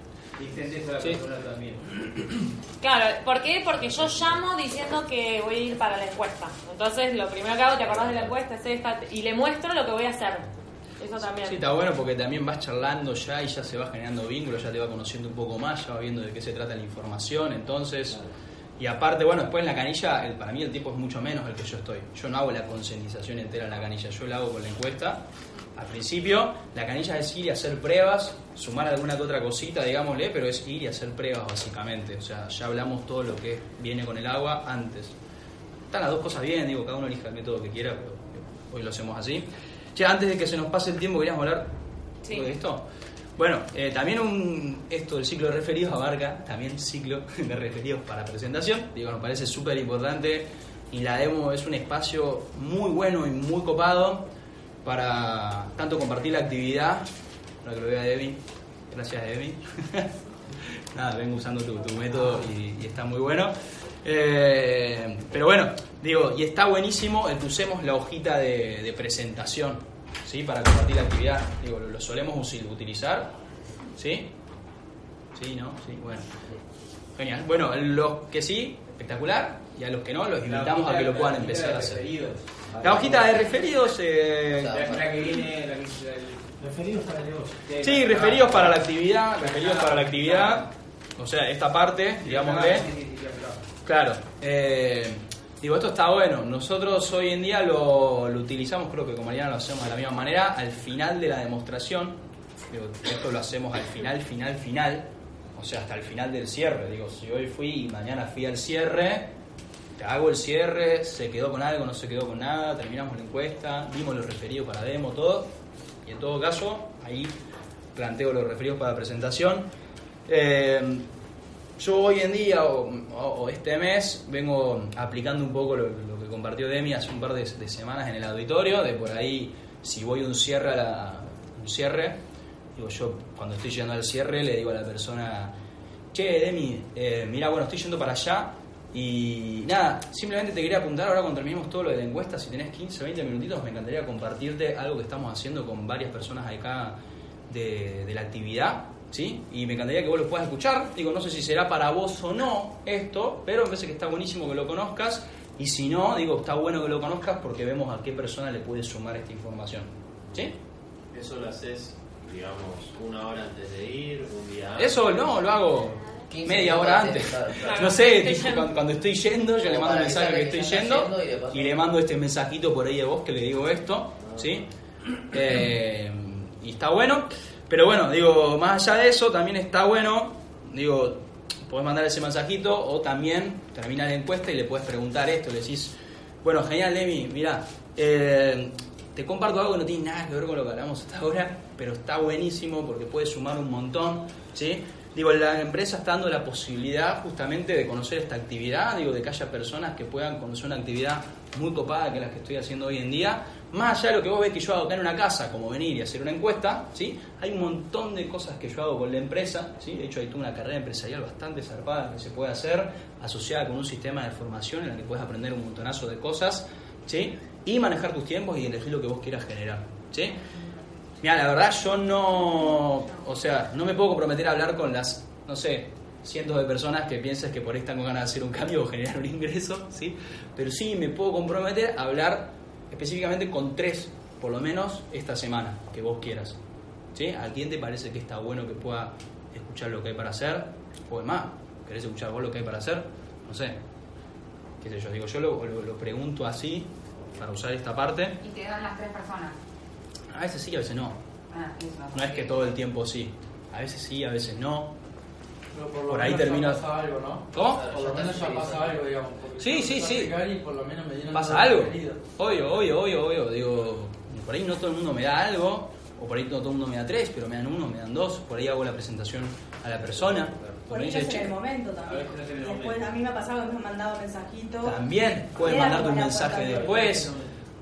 Y entendés a la Sí. persona también. Claro, ¿por qué? Porque yo llamo diciendo que voy a ir para la encuesta. Entonces, lo primero que hago, ¿te acordás de la encuesta? Es esta, y le muestro lo que voy a hacer. Eso también. Sí, está bueno porque también vas charlando ya y ya se va generando vínculos, ya te va conociendo un poco más, ya va viendo de qué se trata la información, entonces... Y aparte, bueno, después en la canilla, el, para mí el tiempo es mucho menos el que yo estoy. Yo no hago la concientización entera en la canilla, yo la hago con la encuesta. Al principio, la canilla es ir y hacer pruebas, sumar alguna que otra cosita, digámosle, pero es ir y hacer pruebas básicamente. O sea, ya hablamos todo lo que viene con el agua antes. Están las dos cosas bien, digo, cada uno elija el método que quiera, pero hoy lo hacemos así. Che, antes de que se nos pase el tiempo, queríamos hablar Sí. de esto. Bueno, eh, también un, esto del ciclo de referidos abarca también ciclo de referidos para presentación. Digo, nos parece súper importante y la demo es un espacio muy bueno y muy copado para tanto compartir la actividad, para que lo vea Debbie. Gracias, Debbie. Nada, vengo usando tu, tu método y, y está muy bueno. Eh, pero bueno, digo, y está buenísimo el que usemos la hojita de, de presentación, ¿sí? Para compartir la actividad. Digo, lo, lo solemos utilizar, ¿sí? Sí, ¿no? Sí, bueno. Genial. Bueno, los que sí, espectacular, y a los que no, los invitamos a que lo puedan empezar a hacer. La hojita de referidos... eh, La que viene, la, Referidos para el negocio. Sí, referidos para la actividad, referidos para la actividad, o sea, esta parte, digámosle. Claro, eh, digo, esto está bueno. Nosotros hoy en día lo, lo utilizamos, creo que con Mariana lo hacemos de la misma manera, al final de la demostración. Digo, esto lo hacemos al final, final, final, o sea, hasta el final del cierre. Digo, si hoy fui y mañana fui al cierre, hago el cierre, se quedó con algo, no se quedó con nada, terminamos la encuesta, dimos los referidos para demo, todo. Y en todo caso, ahí planteo los referidos para presentación. Eh, yo hoy en día, o, este mes, vengo aplicando un poco lo, que compartió Demi hace un par de, semanas en el auditorio, de por ahí si voy un cierre, a la- un cierre, digo yo cuando estoy llegando al cierre le digo a la persona, che, Demi, eh, mira, bueno, estoy yendo para allá y nada, simplemente te quería apuntar ahora cuando terminemos todo lo de la encuesta, si tenés 15, 20 minutitos, me encantaría compartirte algo que estamos haciendo con varias personas acá de, de la actividad, ¿sí? Y me encantaría que vos lo puedas escuchar. Digo, no sé si será para vos o no esto, pero me parece que está buenísimo que lo conozcas. Y si no, digo, está bueno que lo conozcas porque vemos a qué persona le puede sumar esta información. ¿Sí? Eso lo haces, digamos, una hora antes de ir, un día antes. Eso no, lo hago 15 media hora antes, antes. claro, claro. No sé, cuando, cuando estoy yendo, yo le mando un mensaje que estoy yendo y le mando este mensajito por ahí de vos que le digo esto, ¿sí? Eh, y está bueno, pero bueno, digo, más allá de eso, también está bueno, digo, podés mandar ese mensajito o también termina la encuesta y le puedes preguntar esto, le decís, bueno, genial, Emi, mira, eh, te comparto algo que no tiene nada que ver con lo que hablamos hasta ahora, pero está buenísimo porque puede sumar un montón, ¿sí? Digo, la empresa está dando la posibilidad justamente de conocer esta actividad, digo, de que haya personas que puedan conocer una actividad muy copada que la que estoy haciendo hoy en día. Más allá de lo que vos ves que yo hago acá en una casa, como venir y hacer una encuesta, ¿sí? Hay un montón de cosas que yo hago con la empresa, ¿sí? De hecho, hay toda una carrera empresarial bastante zarpada que se puede hacer, asociada con un sistema de formación en la que puedes aprender un montonazo de cosas, ¿sí? Y manejar tus tiempos y elegir lo que vos quieras generar, ¿sí? Mira, la verdad yo no, o sea, no me puedo comprometer a hablar con las, no sé, cientos de personas que pienses que por ahí están con ganas hacer un cambio o generar un ingreso, ¿sí? Pero sí me puedo comprometer a hablar específicamente con tres, por lo menos esta semana, que vos quieras, ¿sí? ¿A quién te parece que está bueno que pueda escuchar lo que hay para hacer? O más, ¿querés escuchar vos lo que hay para hacer? No sé, qué sé yo, digo, yo lo pregunto así para usar esta parte. Y te dan las tres personas. A veces sí, a veces no. Ah, eso. No es que todo el tiempo sí. A veces sí, a veces no. Pero por, lo Por ahí menos ya termino- pasa algo, ¿no? ¿Cómo? Por lo menos ya pasa algo, digamos. Sí, sí, sí. aplicar Y por lo menos me dieron ¿Pasa algo? Obvio, obvio, obvio, obvio. Digo, por ahí no todo el mundo me da algo, o por ahí no todo el mundo me da tres, pero me dan uno, me dan dos. Por ahí hago la presentación a la persona. Por ahí es en "Che, el momento también. A veces después momento. a mí me ha pasado que me han mandado mensajitos. También puedes mandarte un mensaje después.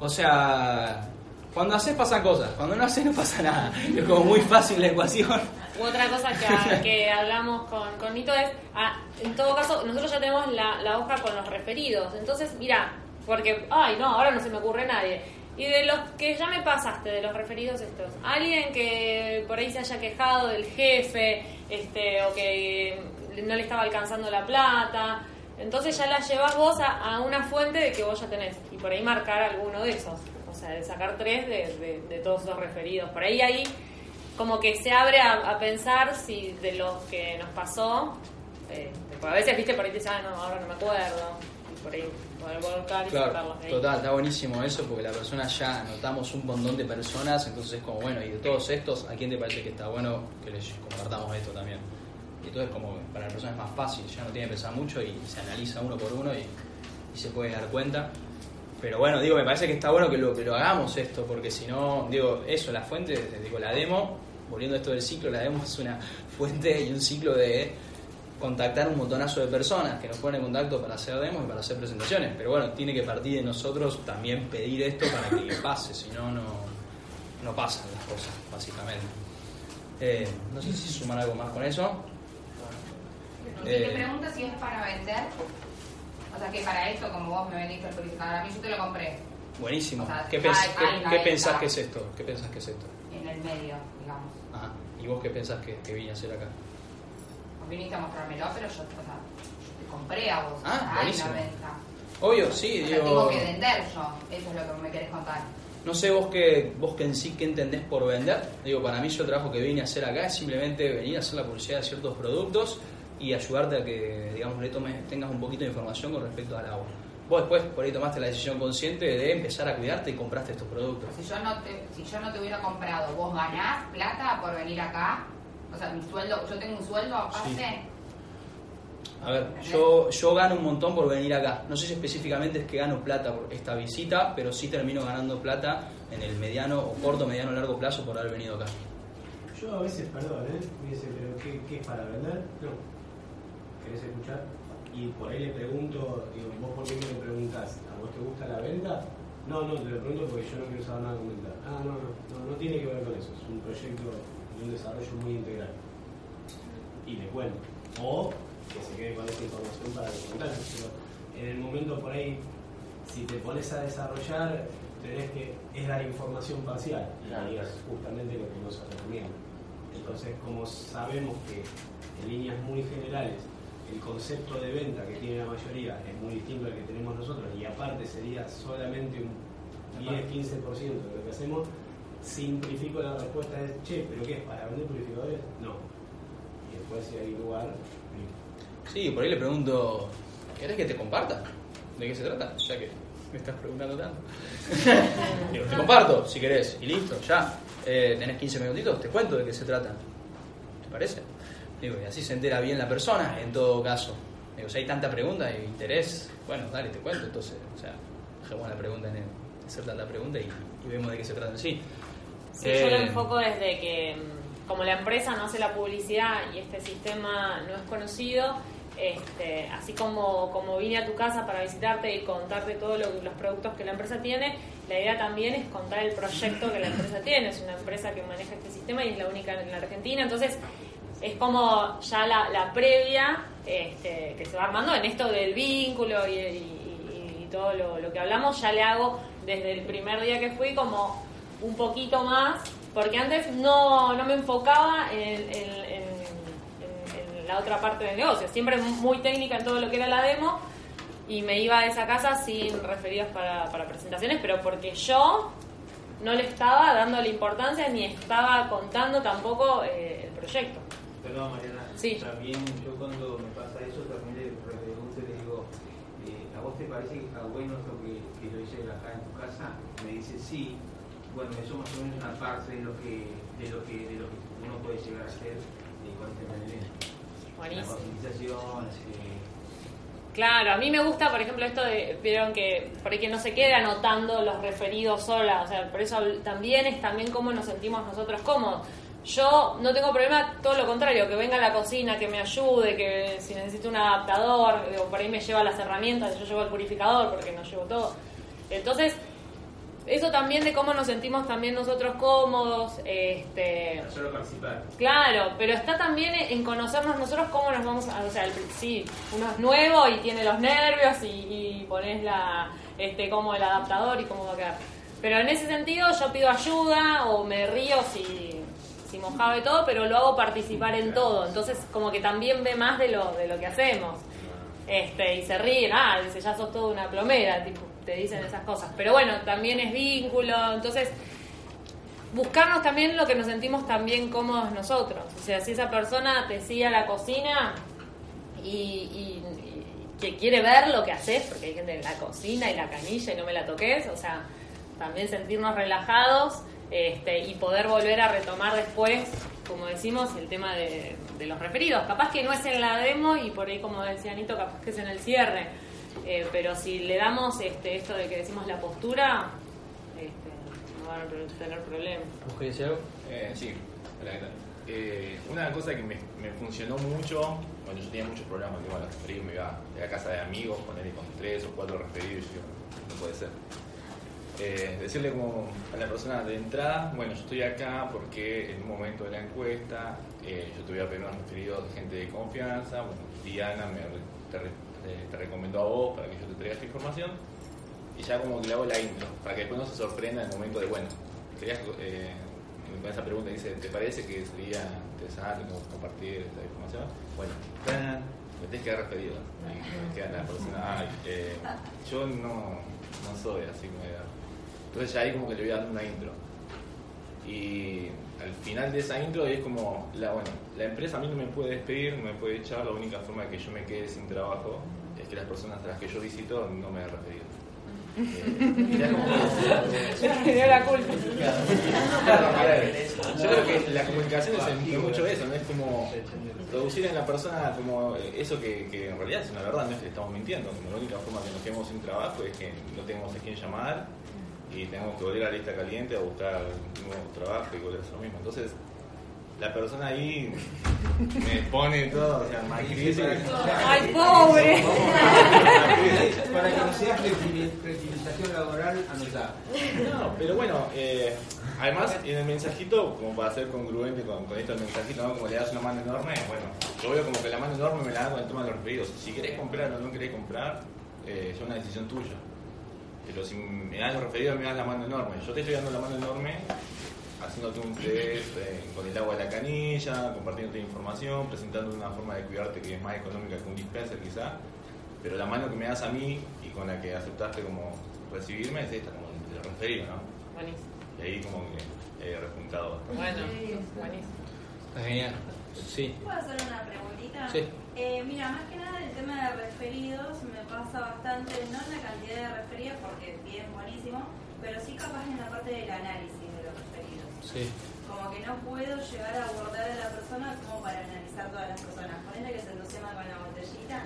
O sea, cuando haces pasan cosas, cuando no haces no pasa nada. Es como muy fácil la ecuación. U otra cosa que, que hablamos con, con Nito es, ah, en todo caso, nosotros ya tenemos la, la hoja con los referidos. Entonces, mira, porque, ay, no, ahora no se me ocurre nadie. Y de los que ya me pasaste, de los referidos estos, alguien que por ahí se haya quejado del jefe, este, o que no le estaba alcanzando la plata, entonces ya la llevas vos a, a una fuente de que vos ya tenés. Y por ahí marcar alguno de esos. O sea, de sacar tres de, de- de todos esos referidos. Por ahí ahí como que se abre a, a pensar si de los que nos pasó, eh, a veces, viste, por ahí te dicen, ah, no, ahora no me acuerdo, y por ahí poder volcar y Claro, ahí. total, está buenísimo eso porque la persona ya anotamos un montón de personas, entonces es como, bueno, y de todos estos, ¿a quién te parece que está bueno que les compartamos esto también? Y entonces como para la persona es más fácil, ya no tiene que pensar mucho y se analiza uno por uno y, y se puede dar cuenta. Pero bueno, digo, me parece que está bueno que lo, que lo hagamos esto, porque si no, digo, eso, la fuente, digo, la demo, volviendo a esto del ciclo, la demo es una fuente y un ciclo de contactar un montonazo de personas que nos ponen en contacto para hacer demos y para hacer presentaciones. Pero bueno, tiene que partir de nosotros también pedir esto para que pase, si no, no, no pasan las cosas, básicamente. Eh, no sé si sumar algo más con eso. Y te Eh, pregunto si es para vender. O sea, que para esto, como vos me vendiste el purificador, a mí yo te lo compré buenísimo. O sea, ¿Qué, pens- hay qué- pensás que es esto? ¿Qué pensás que es esto? en el medio, digamos. Ajá. ¿Y vos qué pensás que, que vine a hacer acá? Vos viniste a mostrármelo, pero yo, o sea, yo te compré a vos. Ah, buenísimo. Obvio, sí, O sea, digo. tengo que vender yo. Eso es lo que me querés contar. No sé vos que vos que en sí qué entendés por vender. Digo, para mí yo el trabajo que vine a hacer acá es simplemente venir a hacer la publicidad de ciertos productos y ayudarte a que, digamos, le tomes, tengas un poquito de información con respecto al agua. Vos después por ahí tomaste la decisión consciente de empezar a cuidarte y compraste estos productos. Si yo no te, si yo no te hubiera comprado, vos ganás plata por venir acá. O sea, mi sueldo, yo tengo un sueldo aparte. A ver, yo, yo gano un montón por venir acá. No sé si específicamente es que gano plata por esta visita, pero sí termino ganando plata en el mediano o corto, mediano, largo plazo por haber venido acá. Yo a veces, perdón, ¿eh? Me dice, pero ¿qué, qué es para vender? No. ¿Querés escuchar? Y por ahí le pregunto, digo, ¿vos por qué me lo preguntás? ¿A vos te gusta la venta? No, no, te lo pregunto porque yo no quiero saber nada comentar. Ah, no, no, no, no tiene que ver con eso. Es un proyecto de un desarrollo muy integral. Y le cuento. O que se quede con esa información para documentar. Pero en el momento por ahí, si te pones a desarrollar, tenés que es dar información parcial. Y es justamente lo que no se recomienda. Entonces, como sabemos que en líneas muy generales el concepto de venta que tiene la mayoría es muy distinto al que tenemos nosotros y aparte sería solamente un 10-15% de lo que hacemos, simplifico la respuesta es, che, ¿pero qué es? ¿Para vender purificadores? No. Y después si hay lugar, Sí, por ahí le pregunto, ¿querés que te comparta? ¿De qué se trata? Ya que me estás preguntando tanto. Digo, te comparto, si querés, y listo, ya. Eh, tenés 15 minutitos, te cuento de qué se trata. ¿Te parece? Digo, y así se entera bien la persona, en todo caso. Digo, si hay tanta pregunta y interés, bueno, dale, te cuento. Entonces, o sea, dejemos la pregunta en el, hacer tanta pregunta y, y vemos de qué se trata en sí. Sí, yo lo Eh, enfoco desde que, mm, como la empresa no hace la publicidad y este sistema no es conocido, este, así como, como vine a tu casa para visitarte y contarte todos los productos que la empresa tiene, la idea también es contar el proyecto que la empresa tiene. Es una empresa que maneja este sistema y es la única en la Argentina. Entonces, es como ya la, la previa este, que se va armando en esto del vínculo y, todo lo, que hablamos, ya le hago desde el primer día que fui como un poquito más, porque antes no, no me enfocaba en, en- la otra parte del negocio, siempre muy técnica en todo lo que era la demo y me iba a esa casa sin referidos para, para presentaciones, pero porque yo no le estaba dando la importancia ni estaba contando tampoco eh, el proyecto. Perdón, Mariana. Sí. También yo cuando me pasa eso, también le pregunto y le digo, eh, ¿a vos te parece que está bueno esto que, que yo hice acá en tu casa? Me dice, sí. Bueno, eso más o menos es una parte de lo que, de lo que, de lo que uno puede llegar a hacer eh, con este movimiento. Buenísimo. Claro, a mí me gusta, por ejemplo, esto de, vieron que por ahí que no se quede anotando los referidos sola, o sea, por eso también es también cómo nos sentimos nosotros cómodos. Yo no tengo problema, todo lo contrario, que venga a la cocina, que me ayude, que si necesito un adaptador, digo, por ahí me lleva las herramientas, yo llevo el purificador porque no llevo todo. Entonces, eso también de cómo nos sentimos también nosotros cómodos, este, solo participar. Claro, pero está también en conocernos nosotros cómo nos vamos a, o sea, el- sí, uno es nuevo y tiene los nervios y, y pones la, este, como el adaptador y cómo va a quedar. Pero en ese sentido yo pido ayuda o me río si, si mojado y todo, pero lo hago participar en todo. Entonces como que también ve más de lo, de lo que hacemos. Este, y se ríen, ah, dice, ya sos toda una plomera, tipo, te dicen esas cosas. Pero bueno, también es vínculo, entonces buscarnos también lo que nos sentimos también cómodos nosotros. O sea, si esa persona te sigue a la cocina y, y- y que quiere ver lo que haces, porque hay gente en la cocina y la canilla y no me la toques, o sea, también sentirnos relajados este, y poder volver a retomar después, como decimos, el tema de, de los referidos. Capaz que no es en la demo y por ahí, como decía Anito, capaz que es en el cierre. Eh, pero si le damos este, esto de que decimos la postura, este, no van a tener problemas. ¿Vos querés decir algo? Eh, sí, hola, ¿qué tal? Eh, una cosa que me, me funcionó mucho, cuando yo tenía muchos problemas con el tema de los referidos, me iba de la casa de amigos, ponerle con tres o cuatro referidos, y yo, no puede ser. Eh, decirle como a la persona de entrada, bueno, yo estoy acá porque en un momento de la encuesta eh, yo te voy a pedir unos referidos de gente de confianza, bueno, Diana me, te, re- te- te recomendó a vos para que yo te traiga esta información y ya como que le hago la intro, para que después no se sorprenda en el momento de, bueno, querías, eh, con esa pregunta dice, ¿te parece que sería interesante compartir esta información? Bueno, me tenés que dar referido. Y queda la persona, ay, eh, yo no, no soy así como era. Entonces ahí como que le voy dando una intro. Y al final de esa intro es como, la, bueno, la empresa a mí no me puede despedir, no me puede echar, la única forma de que yo me quede sin trabajo es que las personas a las que yo visito no me referido. Eh, ya como Me dio la culpa. Yo creo que la comunicación es, mucho eso, ¿no? Es como producir en la persona como eso que, que en realidad es una verdad, no es que le estamos mintiendo. Como la única forma que nos quedemos sin trabajo es que no tengamos a quién llamar y tenemos que volver a la lista caliente a buscar un nuevo trabajo y volver a hacer lo mismo. Entonces, la persona ahí me pone todo, o sea, más crisis. Ay, pobre. Para que no sea flexibil- flexibilización laboral, anotá. No, pero bueno, eh, además en el mensajito, como para ser congruente con, con esto del mensajito, ¿no? como le das una mano enorme, bueno, yo veo como que la mano enorme me la da con el tema de los referidos. Si querés comprar o no querés comprar, eh, es una decisión tuya. Pero si me das los referidos, me das la mano enorme. Yo te estoy dando la mano enorme haciéndote un test eh, con el agua de la canilla, compartiéndote información, presentando una forma de cuidarte que es más económica que un dispenser quizá, pero la mano que me das a mí y con la que aceptaste como recibirme es esta, como el referido, ¿no? Buenísimo. Y ahí como que he repuntado. Bueno, buenísimo. Está genial. Sí. ¿Puedo hacer una preguntita? Sí. Eh, mira, más que nada tema de referidos me pasa bastante, no en la cantidad de referidos, porque bien, buenísimo, pero sí capaz en la parte del análisis de los referidos. Sí. Como que no puedo llegar a abordar a la persona como para analizar todas las personas. Ponele que se entusiasma con la botellita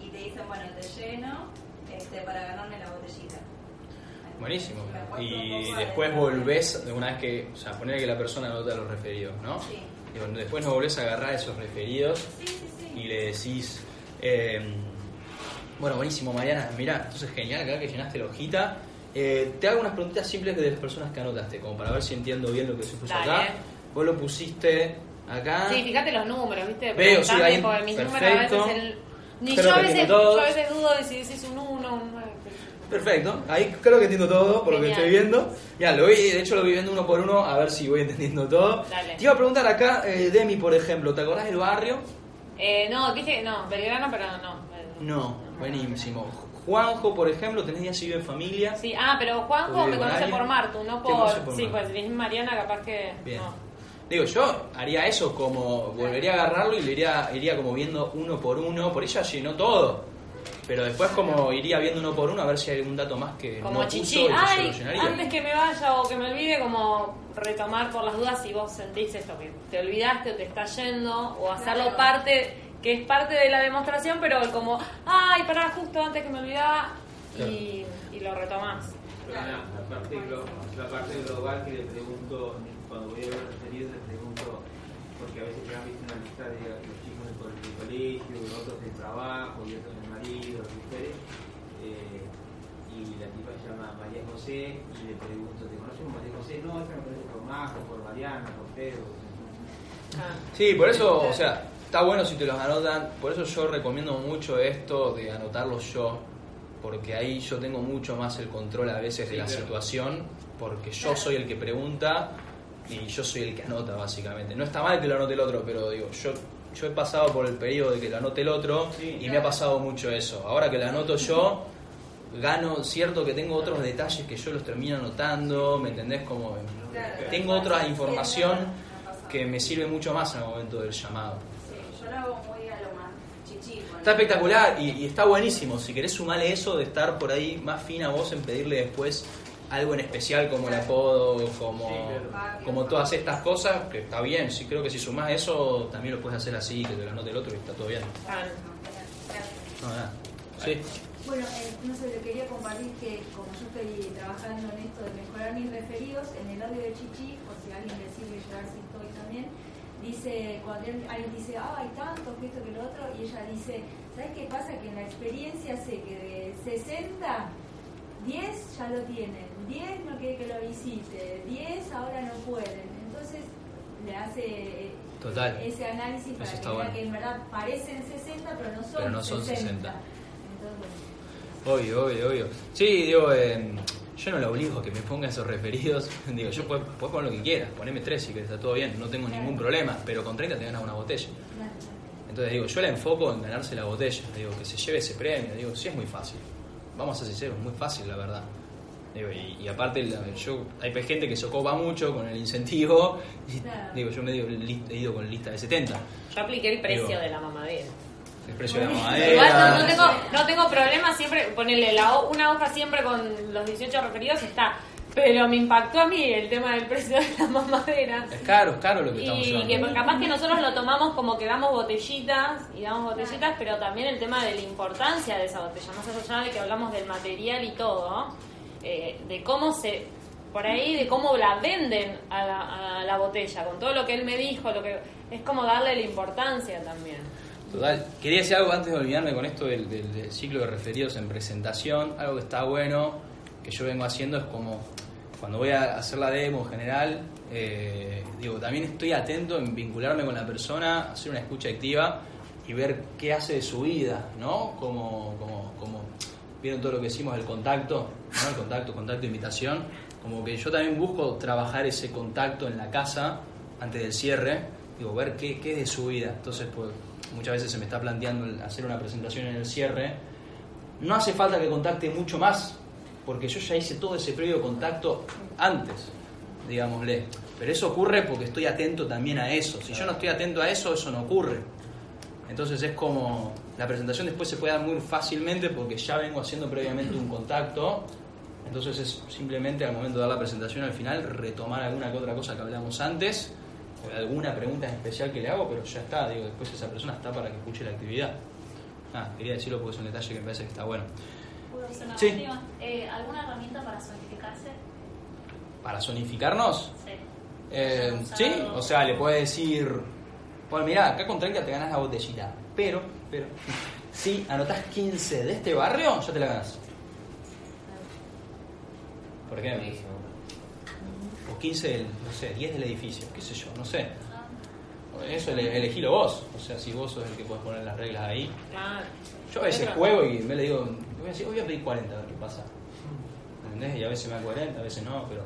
y te dicen, bueno, te lleno este, para ganarme la botellita. Buenísimo. Y después de- volvés, de una vez que, o sea, poner que la persona anota los referidos, ¿no? Sí. Y después no volvés a agarrar esos referidos y le decís, eh, bueno, buenísimo, Mariana, mirá, entonces genial, acá que llenaste la hojita. Eh, te hago unas preguntitas simples de las personas que anotaste, como para ver si entiendo bien lo que se puso Dale. acá. Vos lo pusiste acá. Sí, fíjate los números, ¿viste? Veo, sí, ahí, porque mis números a perfecto. veces el- Ni yo a veces, yo a veces dudo de si decís un 1 un 9. Perfecto, ahí creo que entiendo todo por lo que estoy viendo. Ya, lo voy, de hecho lo voy viendo uno por uno a ver si voy entendiendo todo. Dale. Te iba a preguntar acá, eh, Demi, por ejemplo, ¿te acordás del barrio? Eh, no, dije, no, Belgrano, pero no. No, buenísimo. Juanjo, por ejemplo, tenés ya si vive en familia. Sí, ah, pero Juanjo me con conoce por Martu, no por. por sí, Martu. pues Mariana, capaz que. Bien. No. Digo, yo haría eso como, volvería a agarrarlo y le iría, iría como viendo uno por uno, por ella llenó todo. Pero después como iría viendo uno por uno a ver si hay algún dato más que Como no puso chichi, y ay, lo llenaría. antes que me vaya o que me olvide, como retomar por las dudas si vos sentís esto, que te olvidaste o te está yendo, o hacerlo Claro. parte, que es parte de la demostración, pero como, ay, pará, justo antes que me olvidaba, y, y lo retomás. Pero la, la parte glo- la parte global que le pregunto, cuando voy a ver referidos, le pregunto, porque a veces ya han visto una lista de los chicos del, co- del colegio, otros del trabajo y otros mujeres, eh, y la tipa se llama María José, y le pregunto, ¿te conoces como María José? No, esta me conoce por Majo, por Mariana, por Pedro. Sí, por eso, o sea, está bueno si te los anotan. Por eso yo recomiendo mucho esto de anotarlos yo. Porque ahí yo tengo mucho más el control a veces de la claro. situación. Porque yo soy el que pregunta y yo soy el que anota, básicamente. No está mal que lo anote el otro, pero digo, yo, yo he pasado por el periodo de que lo anote el otro y me ha pasado mucho eso. Ahora que lo anoto yo, gano cierto que tengo otros detalles que yo los termino anotando, ¿me entendés? Como tengo otra información que me sirve mucho más al momento del llamado. Sí, yo lo hago muy a lo más chichi. Está espectacular y, y está buenísimo. Si querés sumarle eso de estar por ahí más fina vos en pedirle después algo en especial como el apodo, como, como todas estas cosas, que está bien. Sí, creo que si sumás eso también lo puedes hacer así, que te lo anote el otro y está todo bien. No, nada. Sí. Bueno, eh, no sé, le quería compartir que como yo estoy trabajando en esto de mejorar mis referidos, en el audio de Chichi, por si a alguien le sirve llegar si estoy también, dice, cuando él- alguien dice, ah, hay tanto, que esto, que lo otro, y ella dice, ¿sabes qué pasa? Que en la experiencia sé que de 60, 10 ya lo tienen, 10 no quiere que lo visite, 10 ahora no pueden. Entonces le hace Total. ese análisis para que bueno. que en verdad parecen 60, pero no son, Pero no son 60. 60. Entonces, bueno. Obvio, obvio, obvio. Sí, digo, eh, yo no la obligo a que me ponga esos referidos. digo, yo puedo, puedes poner lo que quieras, poneme tres si querés, está todo bien, no tengo ningún problema, pero con 30 te ganas una botella. Entonces digo, yo la enfoco en ganarse la botella, digo, que se lleve ese premio, digo, sí es muy fácil. Vamos a ser sinceros, es muy fácil la verdad. Digo, y, y aparte, la- yo, hay gente que se ocupa mucho con el incentivo, y Claro. digo, yo me digo, li- he ido con lista de 70. Yo apliqué el precio Digo, de la mamadera. El precio de la mamadera. Igual no, no tengo, no tengo problema siempre, ponerle la, ho- una hoja siempre con los 18 referidos está. Pero me impactó a mí el tema del precio de la mamadera. Es caro, es caro lo que estamos Y llevando. que capaz que nosotros lo tomamos como que damos botellitas y damos botellitas, pero también el tema de la importancia de esa botella, más allá de que hablamos del material y todo, eh, de cómo se por ahí de cómo la venden a la, botella, con todo lo que él me dijo, lo que es como darle la importancia también. Total. Quería decir algo antes de olvidarme con esto del ciclo de referidos en presentación. Algo que está bueno, que yo vengo haciendo, es como cuando voy a hacer la demo en general, eh, digo, también estoy atento en vincularme con la persona, hacer una escucha activa y ver qué hace de su vida, ¿no? Como, como, como vieron todo lo que hicimos del contacto, ¿no? El contacto, contacto, invitación. Como que yo también busco trabajar ese contacto en la casa antes del cierre, digo, ver qué, qué es de su vida. Entonces, pues muchas veces se me está planteando el hacer una presentación en el cierre. No hace falta que contacte mucho más, porque yo ya hice todo ese previo contacto antes, digámosle. Pero eso ocurre porque estoy atento también a eso. Si yo no estoy atento a eso, eso no ocurre. Entonces es como la presentación después se puede dar muy fácilmente porque ya vengo haciendo previamente un contacto. Entonces es simplemente al momento de dar la presentación al final retomar alguna que otra cosa que hablamos antes o alguna pregunta en especial que le hago, pero ya está, digo, después esa persona está para que escuche la actividad. Ah, quería decirlo porque es un detalle que me parece que está bueno. ¿Puedo hacer una Sí. Eh, ¿Alguna herramienta para zonificarse? ¿Para zonificarnos? Sí. Eh, sí, o sea, le puede decir, bueno, mira, acá con 30 te ganas la botellita, pero, pero, si anotás 15 de este barrio, ya te la ganas. ¿Por qué? O 15 del, no sé, 10 del edificio, qué sé yo, no sé. Eso ele- elegilo vos, o sea, si vos sos el que puedes poner las reglas ahí. Claro. Yo a veces juego y me le digo, voy a, decir, voy a pedir 40 a ver qué pasa. ¿Entendés? Y a veces me da 40, a veces no, pero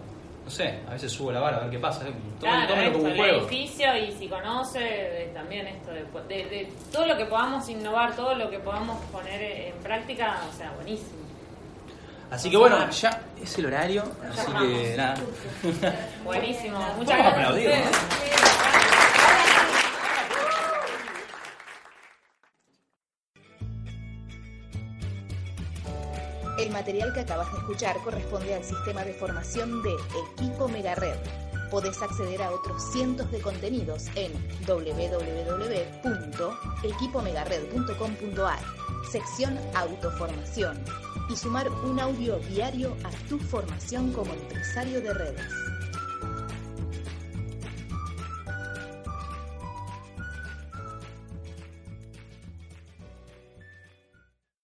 sé, a veces subo la vara a ver qué pasa. Tómalo, Claro, tómalo esto, como un el juego. edificio y si conoce de- también esto de, de- de todo lo que podamos innovar, todo lo que podamos poner en práctica, o sea, buenísimo. Así que bueno, ya es el horario, así que nada. Buenísimo. Muchas gracias. El material que acabas de escuchar corresponde al sistema de formación de Equipo Megared. Podés acceder a otros cientos de contenidos en www.equipomegared.com.ar, sección Autoformación, y sumar un audio diario a tu formación como empresario de redes.